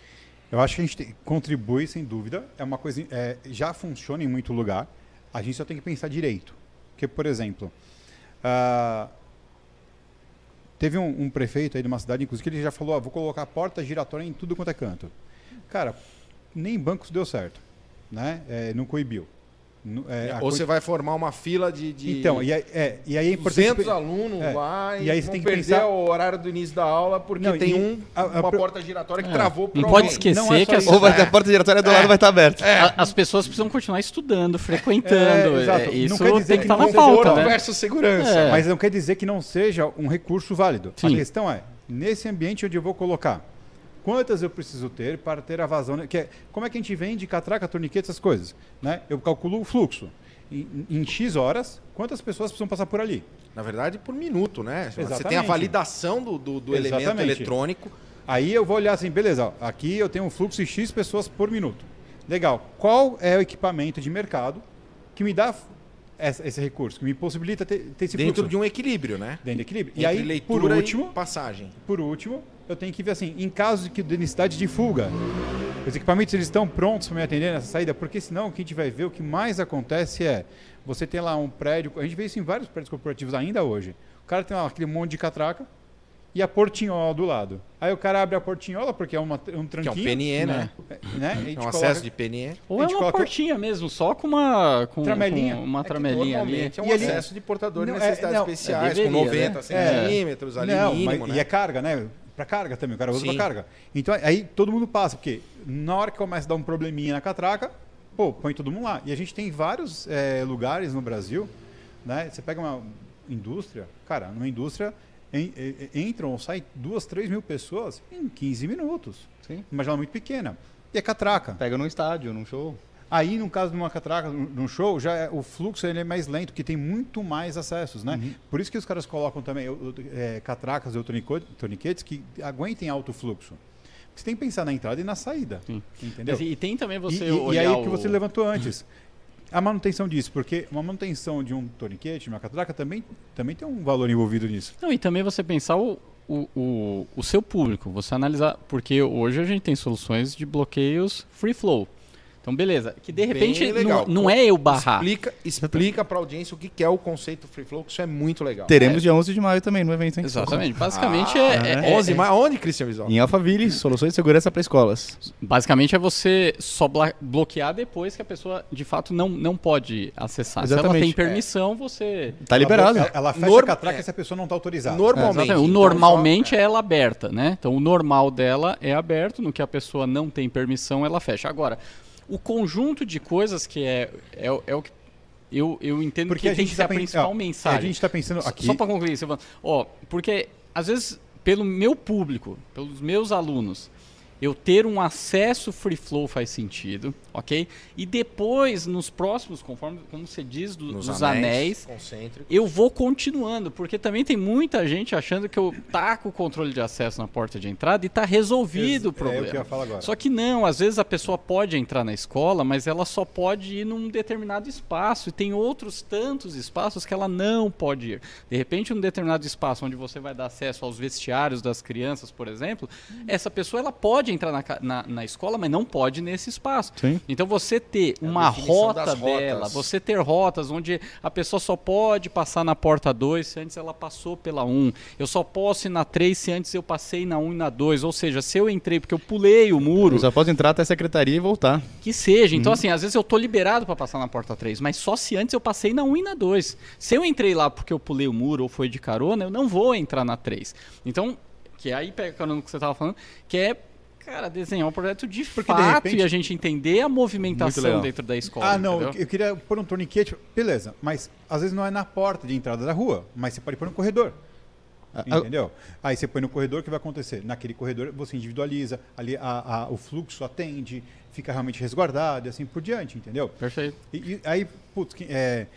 Eu acho que a gente tem- contribui, sem dúvida. É uma coisa. é, já funciona em muito lugar. A gente só tem que pensar direito. Porque, por exemplo, ah, teve um, um prefeito aí de uma cidade, inclusive, que ele já falou: ah, vou colocar porta giratória em tudo quanto é canto. Cara, nem bancos deu certo. Né? É, não coibiu. É, a Ou você vai formar uma fila de, de Então, e aí, é, e aí é importante. 200 alunos é, lá e, e aí você tem que perder pensar- o horário do início da aula porque Não, tem e um, a- a uma porta giratória que É. travou por Não pode esquecer Não é que as, isso. Ou vai ter a porta giratória do lado vai estar aberta. a- as pessoas precisam continuar estudando, frequentando. É, exato. É, Não isso quer dizer tem que que estar não na seja pauta, né? versus segurança. É. Mas não quer dizer que não seja um recurso válido. Sim. A questão é, nesse ambiente onde eu vou colocar, quantas eu preciso ter para ter a vazão? né? Que é, como é que a gente vende catraca, torniquete, essas coisas? Né? Eu calculo o fluxo. Em, em X horas, quantas pessoas precisam passar por ali? Na verdade, por minuto, né? Você tem a Exatamente. validação do, do, do elemento Exatamente. eletrônico. Aí eu vou olhar assim, beleza, ó, aqui eu tenho um fluxo de X pessoas por minuto. Legal. Qual é o equipamento de mercado que me dá essa- esse recurso, que me possibilita ter, ter esse dentro fluxo? de um equilíbrio, né? Dentro de equilíbrio. E Entre aí, por leitura último, e passagem. por último, eu tenho que ver assim, em caso de, que- de necessidade de fuga, os equipamentos eles estão prontos para me atender nessa saída, porque senão o que a gente vai ver, o que mais acontece é, você tem lá um prédio, a gente vê isso em vários prédios corporativos ainda hoje, o cara tem lá aquele monte de catraca e a portinhola do lado. Aí o cara abre a portinhola, porque é uma, um Que é um tranquinho, PNE, né? né? A É gente um coloca- acesso de PNE. Ou A é uma coloca- portinha mesmo, só com uma, com, Tramelinha. com uma É tramelinha ali. normalmente É um E ali- acesso de portador de Não, é- necessidades não, especiais, é, com deveria, 90 né? centímetros ali Não, mínimo, mas- né? E é carga, né? Para carga também, o cara usa para carga. Então aí todo mundo passa, porque na hora que começa a dar um probleminha na catraca, pô, põe todo mundo lá. E a gente tem vários eh, lugares no Brasil, né? Você pega uma indústria, cara, numa indústria en- en- entram ou saem duas, três mil pessoas em 15 minutos. Sim. Uma janela muito pequena. E é catraca. Pega num estádio, num show. Aí, no caso de uma catraca, num show, já é- o fluxo ele é mais lento, porque tem muito mais acessos, né? Por isso que os caras colocam também é, catracas ou torniquetes que aguentem alto fluxo. Você tem que pensar na entrada e na saída, Sim. entendeu? Mas E, e tem também E, você e- e olhar aí o que você levantou antes, a manutenção disso, porque uma manutenção de um torniquete, de uma catraca, também, também tem um valor envolvido nisso. Não, e também você pensar o, o, o, o seu público, você analisar, porque hoje a gente tem soluções de bloqueios free flow. Então, beleza. Que de repente legal. não, não é eu barrar. Explica, explica pra audiência o que que é o conceito Free Flow, que isso é muito legal. Teremos dia 11 de maio também no evento, hein? Exatamente. Basicamente Ah, é, é- 11 é- mais onde, Christian Visual? Em Alphaville, soluções de segurança para escolas. Basicamente é você só bloquear depois que a pessoa de fato não, não pode acessar. Se ela Exatamente. tem permissão, você. Tá liberado. Ela, ela fecha Norma- a catraca é. se a pessoa não está autorizada. Normalmente. Exatamente. O então, normalmente só- é ela aberta, né? Então o normal dela é aberto, no que a pessoa não tem permissão, ela fecha. Agora, o conjunto de coisas que é, é, o- é o que eu, eu entendo Porque que a tem gente que ser tá a pen- principal ó, mensagem. A gente está pensando aqui. Só para concluir, fala, ó, porque às vezes pelo meu público, pelos meus alunos, eu ter um acesso free flow faz sentido, ok? E depois, nos próximos, conforme como você diz, do- Nos dos anéis, anéis, eu vou continuando, porque também tem muita gente achando que eu taco o controle de acesso na porta de entrada e tá resolvido o É o problema. que eu ia falar agora. Só que não, às vezes a pessoa pode entrar na escola, mas ela só pode ir num determinado espaço e tem outros tantos espaços que ela não pode ir. De repente, um determinado espaço onde você vai dar acesso aos vestiários das crianças, por exemplo, essa pessoa ela pode entrar na, na, na escola, mas não pode nesse espaço. Sim. Então você ter É uma rota dela, você ter rotas onde a pessoa só pode passar na porta 2 se antes ela passou pela 1. Um. Eu só posso ir na 3 se antes eu passei na 1 um e na 2. Ou seja, se eu entrei porque eu pulei o muro, Eu só posso entrar até a secretaria e voltar. que seja. Então, assim, às vezes eu tô liberado para passar na porta 3, mas só se antes eu passei na 1 e na 2. Se eu entrei lá porque eu pulei o muro ou foi de carona, eu não vou entrar na 3. Então, que aí pega carona no que você tava falando, que é, cara, desenhar um projeto de Porque, de fato repente- e a gente entender a movimentação dentro da escola. Ah, não, entendeu? eu queria pôr um torniquete. Beleza, mas às vezes não é na porta de entrada da rua, mas você pode pôr no corredor. Ah, Entendeu? Aí você põe no corredor, o que vai acontecer? Naquele corredor você individualiza, ali a- a- o fluxo atende, fica realmente resguardado e assim por diante, entendeu? Perfeito. E, e aí, putz, que- é,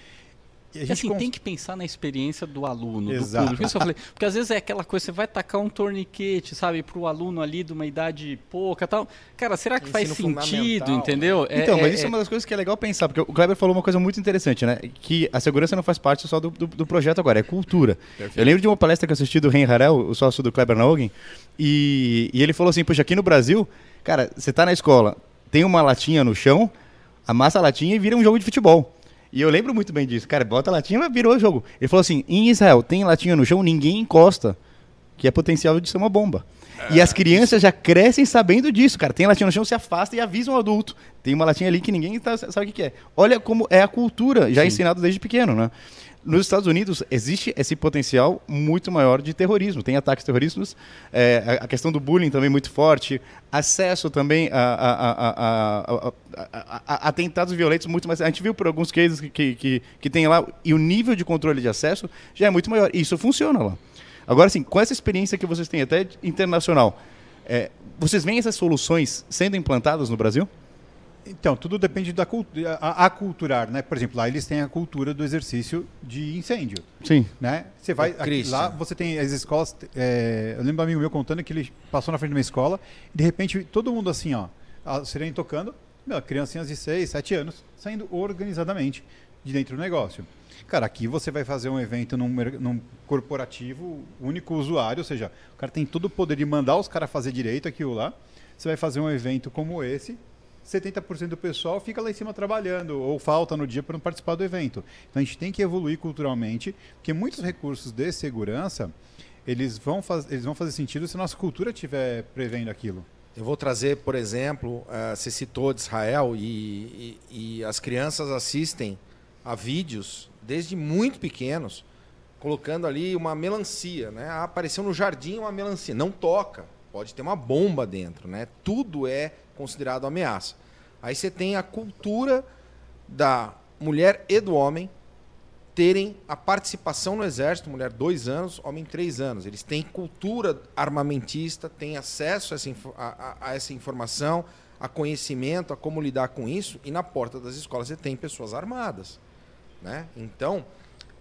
a E gente assim, cons- tem que pensar na experiência do aluno, Exato. do público. Isso que eu falei. Porque às vezes é aquela coisa, você vai tacar um torniquete, sabe, pro aluno ali de uma idade pouca tal. Cara, será que faz Ensino sentido, fundamental, entendeu? É- Então, mas é- isso é é- uma das coisas que é legal pensar, porque o Kleber falou uma coisa muito interessante, né? Que a segurança não faz parte só do, do, do projeto agora, é cultura. Eu lembro de uma palestra que eu assisti do Ren Harel, o sócio do Kleber Naugen, e, e ele falou assim, poxa, aqui no Brasil, cara, você tá na escola, tem uma latinha no chão, amassa a latinha e vira um jogo de futebol. E eu lembro muito bem disso. Cara, bota a latinha, virou o jogo. Ele falou assim, em Israel, tem latinha no chão, ninguém encosta, que é potencial de ser uma bomba. e as crianças já crescem sabendo disso, cara. Tem latinha no chão, se afasta e avisa um adulto. Tem uma latinha ali que ninguém tá- sabe o que, que é. Olha como é a cultura, já ensinado desde pequeno, né? Nos Estados Unidos existe esse potencial muito maior de terrorismo. Tem ataques terroristas, é, a- questão do bullying também muito forte, acesso também a, a- a- atentados violentos muito mais. A gente viu por alguns cases que, que, que, que tem lá, e o nível de controle de acesso já é muito maior. E isso funciona lá. Agora, sim, com essa experiência que vocês têm, até internacional, é, vocês veem essas soluções sendo implantadas no Brasil? Então, tudo depende da cultura, aculturar, né? Por exemplo, lá eles têm a cultura do exercício de incêndio, Sim. né? Você vai Ô, aqui, lá, você tem as escolas. é, eu lembro um amigo meu contando que ele passou na frente de uma escola e de repente todo mundo assim, ó, a sirene tocando, meu, criancinhas de 6, 7 anos saindo organizadamente de dentro do negócio. Cara, aqui você vai fazer um evento num, num corporativo único usuário, ou seja, o cara tem todo o poder de mandar os caras fazer direito aquilo lá. Você vai fazer um evento como esse, 70% do pessoal fica lá em cima trabalhando ou falta no dia para não participar do evento. Então a gente tem que evoluir culturalmente, porque muitos recursos de segurança eles vão, faz, eles vão fazer sentido se a nossa cultura estiver prevendo aquilo. Eu vou trazer, por exemplo, eh, você citou de Israel e, e- e as crianças assistem a vídeos desde muito pequenos, colocando ali uma melancia, né? Ah, apareceu no jardim uma melancia, não toca, pode ter uma bomba dentro, né? Tudo é considerado ameaça. Aí você tem a cultura da mulher e do homem terem a participação no exército, mulher dois anos, homem três anos. Eles têm cultura armamentista, têm acesso a essa, a- a essa informação, a conhecimento, a como lidar com isso, e na porta das escolas você tem pessoas armadas. Né? Então,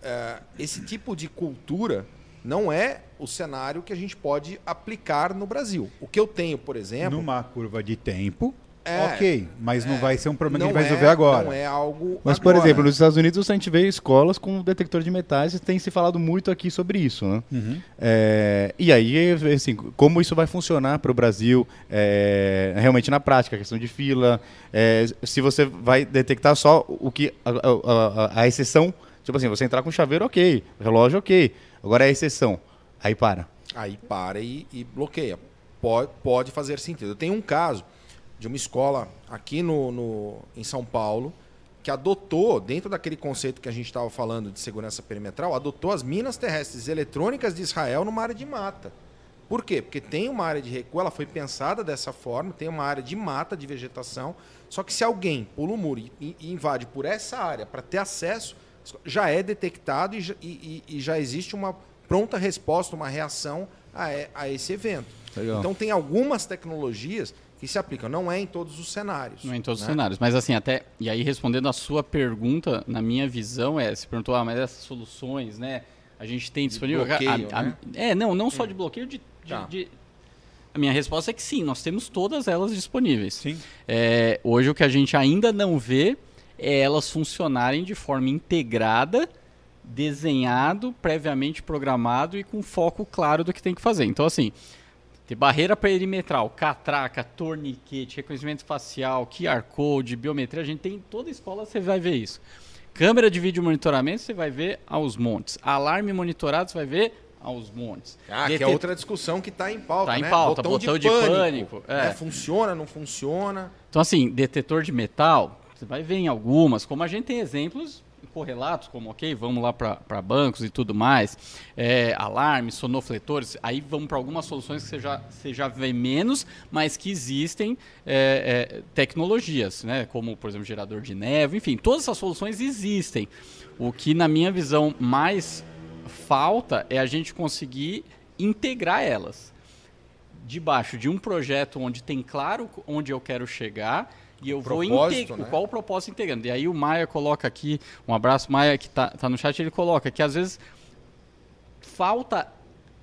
eh, esse tipo de cultura não é o cenário que a gente pode aplicar no Brasil. O que eu tenho, por exemplo, Numa curva de tempo, É. ok, mas não vai ser um problema que a gente vai resolver é- agora. Não é algo. Mas, por agora. exemplo, nos Estados Unidos a gente vê escolas com detector de metais e tem se falado muito aqui sobre isso, né? Uhum. É, e aí, assim, como isso vai funcionar para o Brasil é, realmente na prática, a questão de fila, é, se você vai detectar só o que a, a- a- a exceção, tipo assim, você entrar com chaveiro, ok, relógio, ok, agora é a exceção, aí para. Aí para e, e bloqueia. Pode, pode fazer sentido. Eu tenho um caso de uma escola aqui no, no- em São Paulo que adotou, dentro daquele conceito que a gente estava falando de segurança perimetral, adotou as minas terrestres eletrônicas de Israel numa área de mata. Por quê? Porque tem uma área de recuo, ela foi pensada dessa forma, tem uma área de mata, de vegetação, só que se alguém pula o muro e invade por essa área para ter acesso, já é detectado e, já- e- e- já existe uma pronta resposta, uma reação a, a esse evento. Legal. Então tem algumas tecnologias que se aplicam, não é em todos os cenários. Não é em todos os né? cenários. Mas assim, até. E aí, respondendo a sua pergunta, na minha visão, é, se perguntou, ah, mas essas soluções, né? A gente tem disponível. bloqueio, A- a- né? É, não, não só de bloqueio, de. de- Tá. de- A minha resposta é que sim, nós temos todas elas disponíveis. Sim. É, hoje o que a gente ainda não vê é elas funcionarem de forma integrada, desenhado, previamente programado e com foco claro do que tem que fazer. Então, assim, ter barreira perimetral, catraca, torniquete, reconhecimento facial, QR Code, biometria, a gente tem em toda escola, você vai ver isso. Câmera de vídeo monitoramento, você vai ver aos montes. Alarme monitorado, você vai ver aos montes. Ah, que é Detet- outra discussão que está em pauta, Tá em né? pauta, botão de pânico, né? é. Funciona, não funciona? Então, assim, detetor de metal, você vai ver em algumas, como a gente tem exemplos correlatos, como, ok, vamos lá para bancos e tudo mais, é, alarmes, sonofletores, aí vamos para algumas soluções que você já, você já vê menos, mas que existem é, é, tecnologias, né, como, por exemplo, gerador de neve, enfim, todas essas soluções existem. O que, na minha visão, mais falta é a gente conseguir integrar elas debaixo de um projeto onde tem claro onde eu quero chegar e eu vou integrar né? qual o propósito integrando. E aí o Maia coloca aqui, um abraço Maia que tá, tá no chat, ele coloca que às vezes falta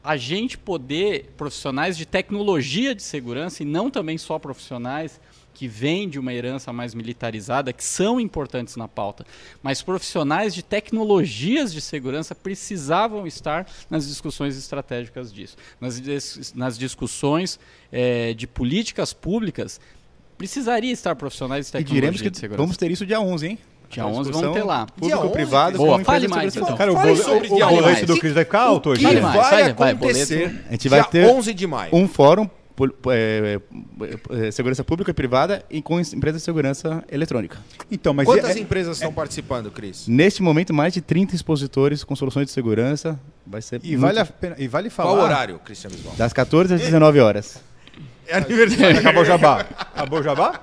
a gente poder, profissionais de tecnologia de segurança e não também só profissionais que vêm de uma herança mais militarizada, que são importantes na pauta, mas profissionais de tecnologias de segurança precisavam estar nas discussões estratégicas disso. Nas, nas discussões eh, de políticas públicas, precisaria estar profissionais de E tecnologia diremos que de segurança. vamos ter isso dia 11, hein? Dia Aquela 11 vamos ter lá. Dia 11, Público-privado Boa, com fale mais, então. Cara, o, sobre o, boleto 11. do Cris vai ficar alto hoje. que Fale mais, vai vai, vai, acontecer boleto. A gente vai dia ter 11 de maio. um fórum é, é, é, segurança pública e privada e com empresas de segurança eletrônica. Então, mas Quantas é- empresas estão participando, Cris? Neste momento, mais de 30 expositores com soluções de segurança. Vai ser e, muito- vale a pena, e vale falar. Qual horário, Cristiano Bisbal? das 14 às 19 horas. É aniversário. Acabou o jabá. Acabou o jabá?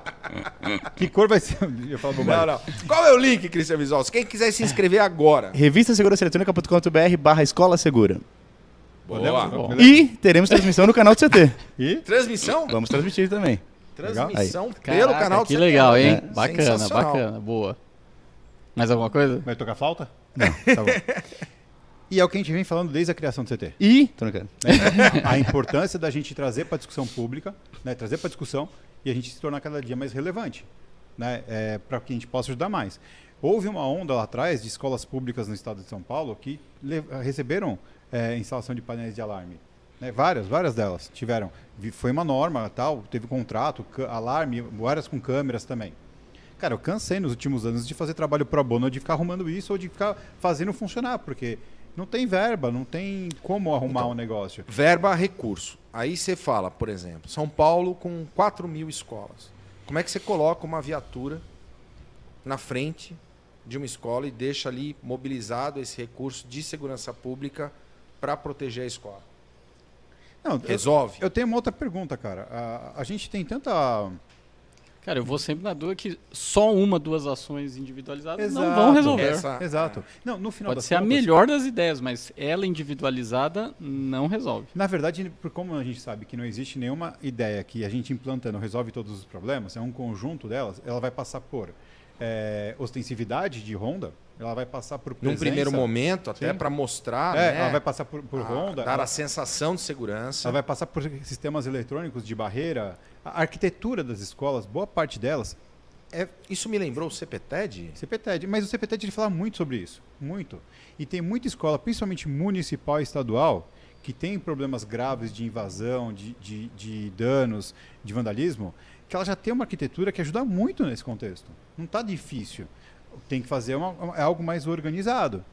que cor vai ser? Eu Não, bobagem. não. Qual é o link, Cristiano Bisbal? Se quem quiser se inscrever agora. Revista segurança eletrônica.com.br barra escola segura. Boa. E teremos transmissão no canal do CT. E? Transmissão? Vamos transmitir também. Transmissão pelo Caraca, canal do Que CT. legal, hein? É. Bacana, bacana, boa. Mais alguma coisa? Vai tocar flauta? Não, tá bom. E é o que a gente vem falando desde a criação do CT. E. Tô brincando. a importância da gente trazer para a discussão pública, né, trazer para a discussão e a gente se tornar cada dia mais relevante, né, para que a gente possa ajudar mais. Houve uma onda lá atrás de escolas públicas no estado de São Paulo que receberam é, instalação de painéis de alarme. né, várias, várias delas tiveram. Foi uma norma, tal, teve contrato, alarme, várias com câmeras também. Cara, eu cansei nos últimos anos de fazer trabalho pro bono, de ficar arrumando isso ou de ficar fazendo funcionar, porque não tem verba, não tem como arrumar um negócio. Verba, recurso. Aí você fala, por exemplo, São Paulo com 4 mil escolas. Como é que você coloca uma viatura na frente de uma escola e deixa ali mobilizado esse recurso de segurança pública para proteger a escola? Não, eu- Resolve? Eu tenho uma outra pergunta, cara. A, a gente tem tanta. Cara, eu vou sempre na dúvida que só uma, duas ações individualizadas não Exato. vão resolver. Essa- Exato. Não, no final Pode ser a contas, melhor das ideias, mas ela individualizada não resolve. Na verdade, por como a gente sabe que não existe nenhuma ideia que a gente implantando resolve todos os problemas, é um conjunto delas, ela vai passar por é, ostensividade de ronda, ela vai passar por Num presença. primeiro momento, até para mostrar, É, né? ela vai passar por, por a- ronda. Dar ela- a sensação de segurança. Ela vai passar por sistemas eletrônicos de barreira. A arquitetura das escolas, boa parte delas, é Isso me lembrou o CPTED? CPTED. Mas o CPTED ele fala muito sobre isso. Muito. E tem muita escola, principalmente municipal e estadual, que tem problemas graves de invasão, de, de, de danos, de vandalismo, que ela já tem uma arquitetura que ajuda muito nesse contexto. Não está difícil. Tem que fazer uma- é algo mais organizado.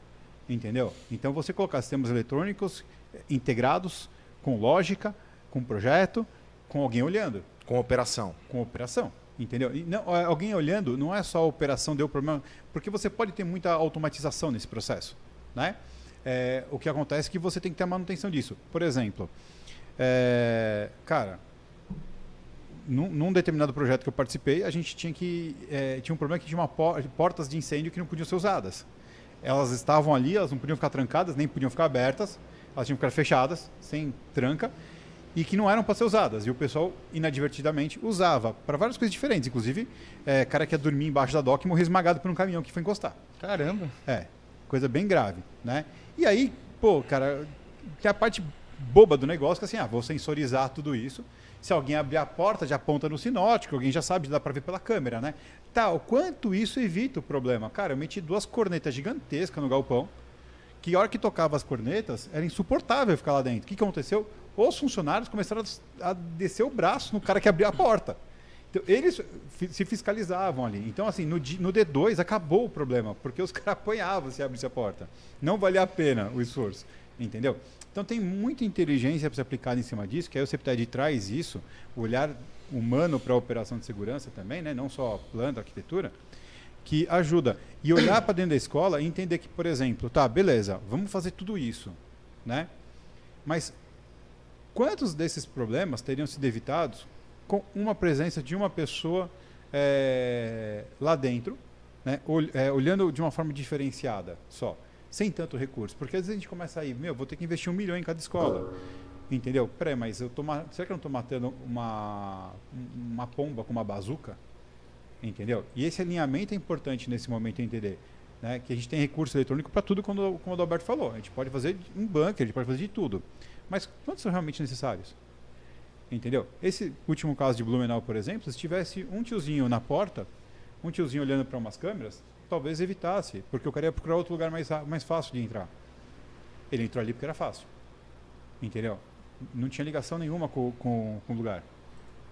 Entendeu? Então você colocar sistemas eletrônicos integrados, com lógica, com projeto, com alguém olhando Com operação. com operação. Entendeu? E não, é, alguém olhando, não é só a operação deu problema, porque você pode ter muita automatização nesse processo. Né? É, o que acontece é que você tem que ter a manutenção disso. Por exemplo, é, cara, num, num determinado projeto que eu participei, a gente tinha que. é, tinha um problema que tinha uma por- portas de incêndio que não podiam ser usadas. Elas estavam ali, elas não podiam ficar trancadas, nem podiam ficar abertas, elas tinham que ficar fechadas, sem tranca e que não eram para ser usadas. E o pessoal, inadvertidamente, usava para várias coisas diferentes. Inclusive, é, cara que ia dormir embaixo da dock e morreu esmagado por um caminhão que foi encostar. Caramba. É, coisa bem grave, né? E aí, pô, cara, tem a parte boba do negócio, que é assim, ah, vou sensorizar tudo isso. Se alguém abrir a porta, já aponta no sinótico, alguém já sabe, dá para ver pela câmera, né? Tá, o quanto isso evita o problema? Cara, eu meti duas cornetas gigantescas no galpão, que a hora que tocava as cornetas, era insuportável ficar lá dentro. O que, que aconteceu? Os funcionários começaram a descer o braço no cara que abriu a porta. Então, eles se fiscalizavam ali. Então, assim, no, no D2 acabou o problema, porque os caras apanhavam se abrisse a porta. Não valia a pena o esforço, entendeu? Então, tem muita inteligência para ser aplicada em cima disso, que aí o CEPTED traz isso, o olhar humano para a operação de segurança também, né? não só planta, arquitetura, que ajuda. E olhar para dentro da escola e entender que, por exemplo, tá, beleza, vamos fazer tudo isso, né? Mas quantos desses problemas teriam sido evitados com uma presença de uma pessoa eh, lá dentro, né? Ol- eh, olhando de uma forma diferenciada só, sem tanto recurso? Porque às vezes a gente começa aí, meu, vou ter que investir um milhão em cada escola. Entendeu? Peraí, mas eu tô será que eu não estou matando uma, uma pomba com uma bazuca? Entendeu? E esse alinhamento é importante nesse momento entender. Né? Que a gente tem recurso eletrônico para tudo, como, como o Adalberto falou. A gente pode fazer um bunker, a gente pode fazer de tudo. Mas quantos são realmente necessários? Entendeu? Esse último caso de Blumenau, por exemplo, se tivesse um tiozinho na porta, um tiozinho olhando para umas câmeras, talvez evitasse, porque eu queria procurar outro lugar mais, mais fácil de entrar. Ele entrou ali porque era fácil. Entendeu? Não tinha ligação nenhuma com, com, com o lugar.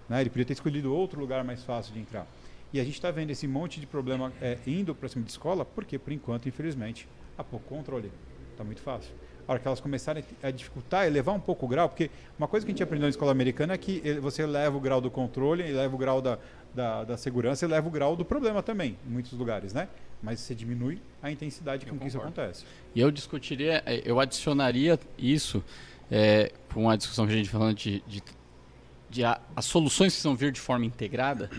Né? Ele podia ter escolhido outro lugar mais fácil de entrar. E a gente está vendo esse monte de problema é, indo para cima de escola, porque, por enquanto, infelizmente, há pouco controle. Está muito fácil. A hora que elas começarem a dificultar, elevar um pouco o grau, porque uma coisa que a gente aprendeu na escola americana é que você eleva o grau do controle, eleva o grau da, da, da segurança, eleva o grau do problema também, em muitos lugares, né? Mas você diminui a intensidade com que isso acontece. E eu discutiria, eh, eu adicionaria isso eh, com a discussão que a gente falando de, de, de a- as soluções precisam vir de forma integrada.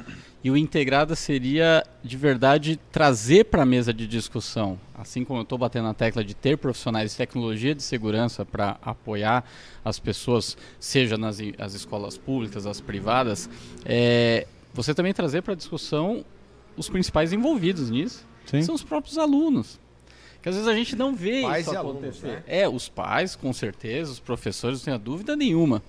E o integrada seria, de verdade, trazer para a mesa de discussão, assim como eu estou batendo na tecla de ter profissionais de tecnologia de segurança para apoiar as pessoas, seja nas as escolas públicas, as privadas, eh, você também trazer para a discussão os principais envolvidos nisso, Sim. são os próprios alunos. Que às vezes a gente não vê Pais isso e alunos, acontecer. né? É, os pais, com certeza, os professores, não tenho dúvida nenhuma.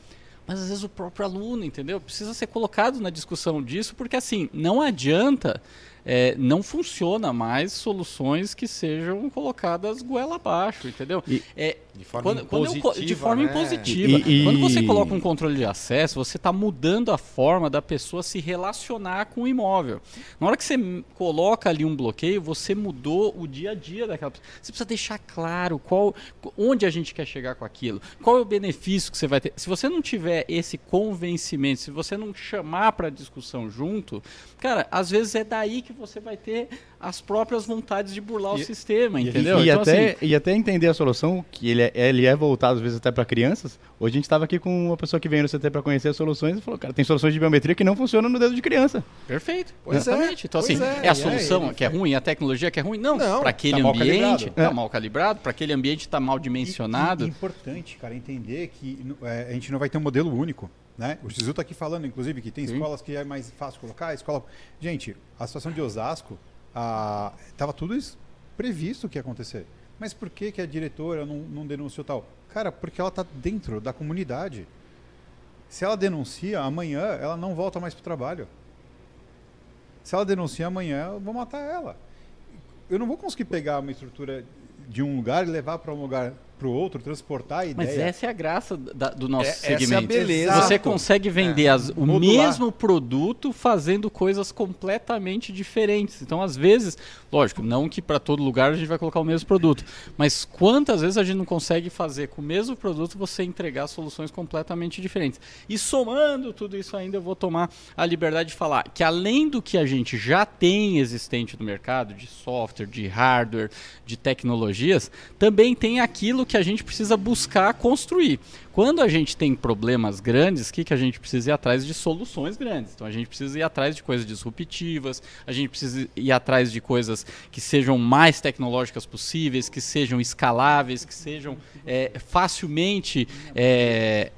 Mas às vezes o próprio aluno, entendeu? Precisa ser colocado na discussão disso, porque assim, não adianta, é, não funciona mais soluções que sejam colocadas goela abaixo, entendeu? E- é, De forma quando, quando eu de impositiva, forma né? impositiva. E- e- Quando você coloca um controle de acesso, você está mudando a forma da pessoa se relacionar com o imóvel. Na hora que você coloca ali um bloqueio, você mudou o dia a dia daquela pessoa. Você precisa deixar claro qual, onde a gente quer chegar com aquilo, qual é o benefício que você vai ter. Se você não tiver esse convencimento, se você não chamar para discussão junto, cara, às vezes é daí que você vai ter as próprias vontades de burlar o E- sistema, e- entendeu? E, Então, até, assim, e até entender a solução, que ele é, ele é voltado às vezes até para crianças. Hoje a gente estava aqui com uma pessoa que veio no CT para conhecer as soluções e falou, cara, tem soluções de biometria que não funcionam no dedo de criança. Perfeito. Pois é, Exatamente. Então, pois assim, é, é, a e solução aí, que é ruim, a tecnologia que é ruim? Não. Não, para aquele tá ambiente está É. mal calibrado, para aquele ambiente está mal dimensionado. E, e importante, cara, entender que é, a gente não vai ter um modelo único. Né? O Xizu está aqui falando, inclusive, que tem Sim. escolas que é mais fácil colocar, escola. Gente, a situação de Osasco, estava tudo es- previsto que ia acontecer. Mas por que, que a diretora não, não denunciou tal? Cara, porque ela está dentro da comunidade. Se ela denuncia, amanhã ela não volta mais para o trabalho. Se ela denuncia amanhã, eu vou matar ela. Eu não vou conseguir pegar uma estrutura de um lugar e levar para um lugar para o outro, transportar a ideia. Mas essa é a graça da- do nosso É- essa é a segmento. beleza. Você consegue vender as- o Modular. mesmo produto fazendo coisas completamente diferentes. Então, às vezes, lógico, não que para todo lugar a gente vai colocar o mesmo produto, mas quantas vezes a gente não consegue fazer com o mesmo produto você entregar soluções completamente diferentes. E somando tudo isso ainda, eu vou tomar a liberdade de falar que além do que a gente já tem existente no mercado, de software, de hardware, de tecnologias, também tem aquilo que a gente precisa buscar construir. Quando a gente tem problemas grandes, o que, que a gente precisa ir atrás de soluções grandes? Então a gente precisa ir atrás de coisas disruptivas, a gente precisa ir atrás de coisas que sejam mais tecnológicas possíveis, que sejam escaláveis, que sejam é, facilmente é,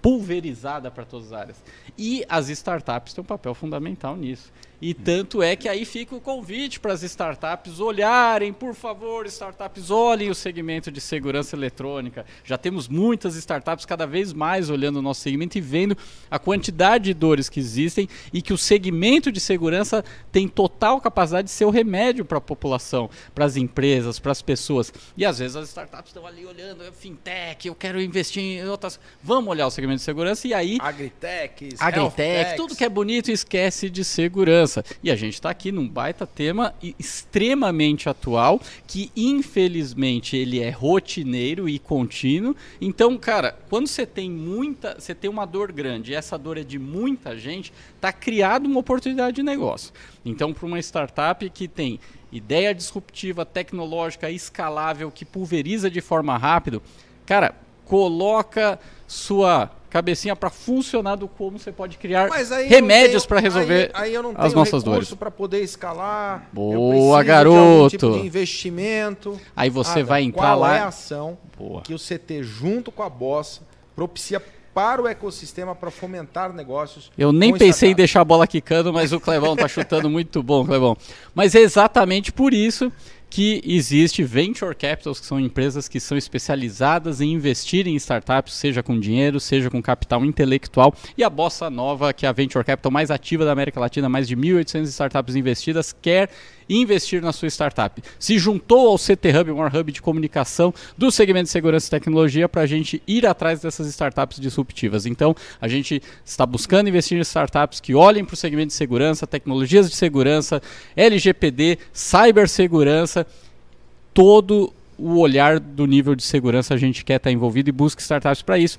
pulverizada para todas as áreas. E as startups têm um papel fundamental nisso. E tanto é que aí fica o convite para as startups olharem, por favor, startups, olhem o segmento de segurança eletrônica. Já temos muitas startups cada vez mais olhando o nosso segmento e vendo a quantidade de dores que existem e que o segmento de segurança tem total capacidade de ser o remédio para a população, para as empresas, para as pessoas. E às vezes as startups estão ali olhando, "É fintech, eu quero investir em outras. Vamos olhar o segmento de segurança e aí Agritech, healthtechs. tudo que é bonito esquece de segurança. E a gente está aqui num baita tema extremamente atual, que infelizmente ele é rotineiro e contínuo. Então, cara, quando você tem muita, você tem uma dor grande e essa dor é de muita gente, tá criado uma oportunidade de negócio. Então, para uma startup que tem ideia disruptiva, tecnológica, escalável, que pulveriza de forma rápida, cara, coloca sua cabecinha para funcionar do como você pode criar remédios para resolver aí, aí eu não as tenho nossas recurso dores. para poder escalar. Boa, preciso de garoto. tipo de investimento. Aí você Adam, vai entrar qual lá. é a ação Boa. que o CT junto com a Bossa propicia para o ecossistema para fomentar negócios? Eu nem pensei em startups? deixar a bola quicando, mas o Clebão tá chutando muito bom, Clebão. Mas é exatamente por isso que existe venture capitals, que são empresas que são especializadas em investir em startups, seja com dinheiro, seja com capital intelectual. E a Bossa Nova, que é a venture capital mais ativa da América Latina, mais de 1.800 startups investidas, quer investir na sua startup. Se juntou ao CT Hub, maior hub de comunicação do segmento de segurança e tecnologia, para a gente ir atrás dessas startups disruptivas. Então, a gente está buscando investir em startups que olhem para o segmento de segurança, tecnologias de segurança, LGPD, cibersegurança, todo o olhar do nível de segurança a gente quer estar envolvido e busca startups para isso.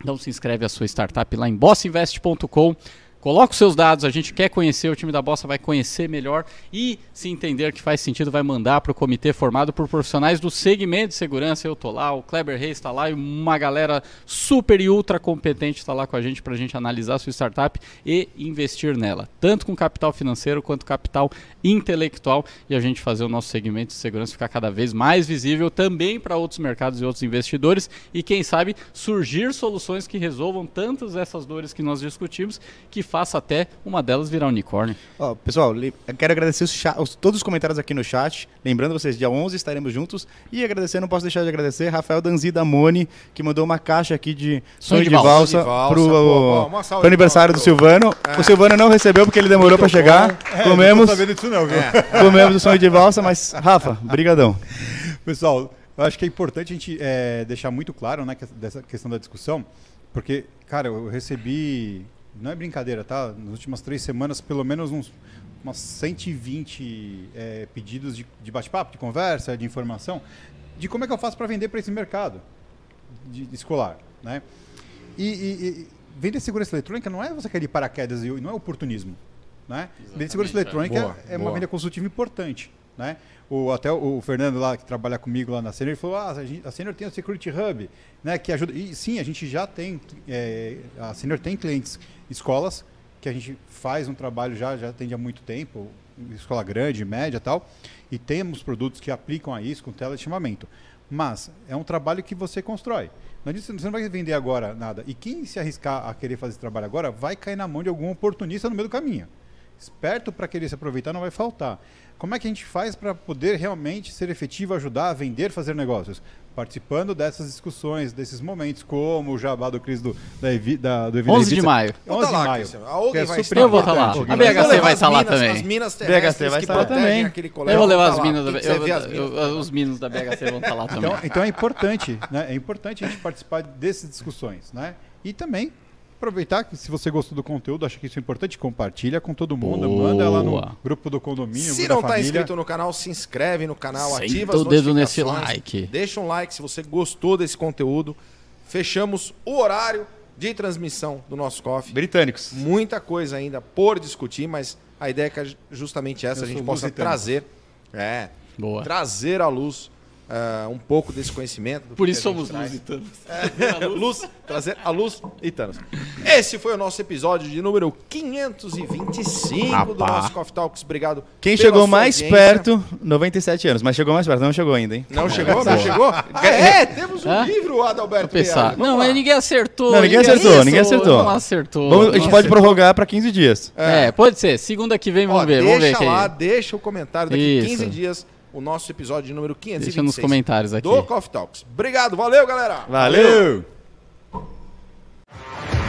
Então se inscreve a sua startup lá em bossinvest.com. Coloca os seus dados, a gente quer conhecer, o time da Bossa vai conhecer melhor e se entender que faz sentido, vai mandar para o comitê formado por profissionais do segmento de segurança. Eu tô lá, o Kleber Reis está lá e uma galera super e ultra competente está lá com a gente para a gente analisar a sua startup e investir nela, tanto com capital financeiro quanto capital intelectual e a gente fazer o nosso segmento de segurança ficar cada vez mais visível também para outros mercados e outros investidores e quem sabe surgir soluções que resolvam tantas essas dores que nós discutimos que faça até uma delas virar unicórnio. Ó, pessoal, quero agradecer os os- todos os comentários aqui no chat. Lembrando vocês, dia 11 estaremos juntos. E agradecer, não posso deixar de agradecer, Rafael Danzi da Mone, que mandou uma caixa aqui de sonho, de, valsa, Sonho de valsa, pro, aniversário do Silvano. O Silvano não recebeu porque ele demorou para chegar. É, comemos, Não disso não, viu? comemos o sonho de valsa, mas Rafa, brigadão. Pessoal, eu acho que é importante a gente é, deixar muito claro né, que- dessa questão da discussão, porque, cara, eu recebi, não é brincadeira, tá? Nas últimas três semanas, pelo menos uns umas 120 é, pedidos de, de bate-papo, de conversa, de informação, de como é que eu faço para vender para esse mercado de, de escolar, né? E, e- e vender segurança eletrônica não é você querer paraquedas e não é oportunismo, né? Vender segurança é. eletrônica Boa, é uma venda consultiva importante, né? O, até o, o Fernando lá, que trabalha comigo lá na Senior, ele falou, ah, a, gente, a Senior tem o Security Hub, né, que ajuda... E sim, a gente já tem, é, a Senior tem clientes, escolas, que a gente faz um trabalho já, já atende há muito tempo, escola grande, média tal, e temos produtos que aplicam a isso com telechamamento. Mas é um trabalho que você constrói. Não adianta, você não vai vender agora nada. E quem se arriscar a querer fazer esse trabalho agora vai cair na mão de algum oportunista no meio do caminho. esperto para querer se aproveitar não vai faltar. Como é que a gente faz para poder realmente ser efetivo, ajudar a vender, fazer negócios? Participando dessas discussões, desses momentos, como o jabá do Cris do, da, Evi- da, do evento 11 de maio. 11 Vou tá de lá, maio. Cristiano. A OG Que é vai estar Eu vou estar lá. importante. A BHC vai estar lá minas- também. As minas BHC vai que estar lá também. Eu vou levar Tá as lá. minas da quiser ver eu- as minas. eu- Os meninos da BHC vão estar lá também. Então, então é importante, né? É importante a gente participar dessas discussões, né? E também aproveitar que se você gostou do conteúdo, acha que isso é importante, compartilha com todo mundo, Boa. manda lá no grupo do condomínio, Se não tá família. inscrito no canal, se inscreve no canal, Senta ativa as o dedo nesse like. Deixa um like se você gostou desse conteúdo. Fechamos o horário de transmissão do nosso coffee. Britânicos. Muita coisa ainda por discutir, mas a ideia é que justamente essa Eu a gente possa lusitano. trazer, é, Boa. trazer à luz ah, um pouco desse conhecimento. do Por isso somos traz. lusitanos. luz, trazer a luz e Thanos. Esse foi o nosso episódio de número 525 do nosso Coffee Talks. Obrigado. Quem pela chegou sua mais audiência. perto, 97 anos. Mas chegou mais perto, não chegou ainda, hein? Não chegou? Não chegou? Ah, é, temos um Hã? livro, Adalberto. Pensar. Não, lá. mas ninguém acertou. Não, ninguém acertou, Isso, ninguém acertou. Não acertou. Vamos- a gente Não pode acertou. prorrogar pra 15 dias. É, pode ser. Segunda que vem, vamos Ó, ver. Vamos ver deixa quem. lá, deixa o comentário daqui Isso. 15 dias, o nosso episódio de número 526. Deixa nos comentários aqui. Do Coffee Talks. Obrigado, valeu, galera! valeu. valeu.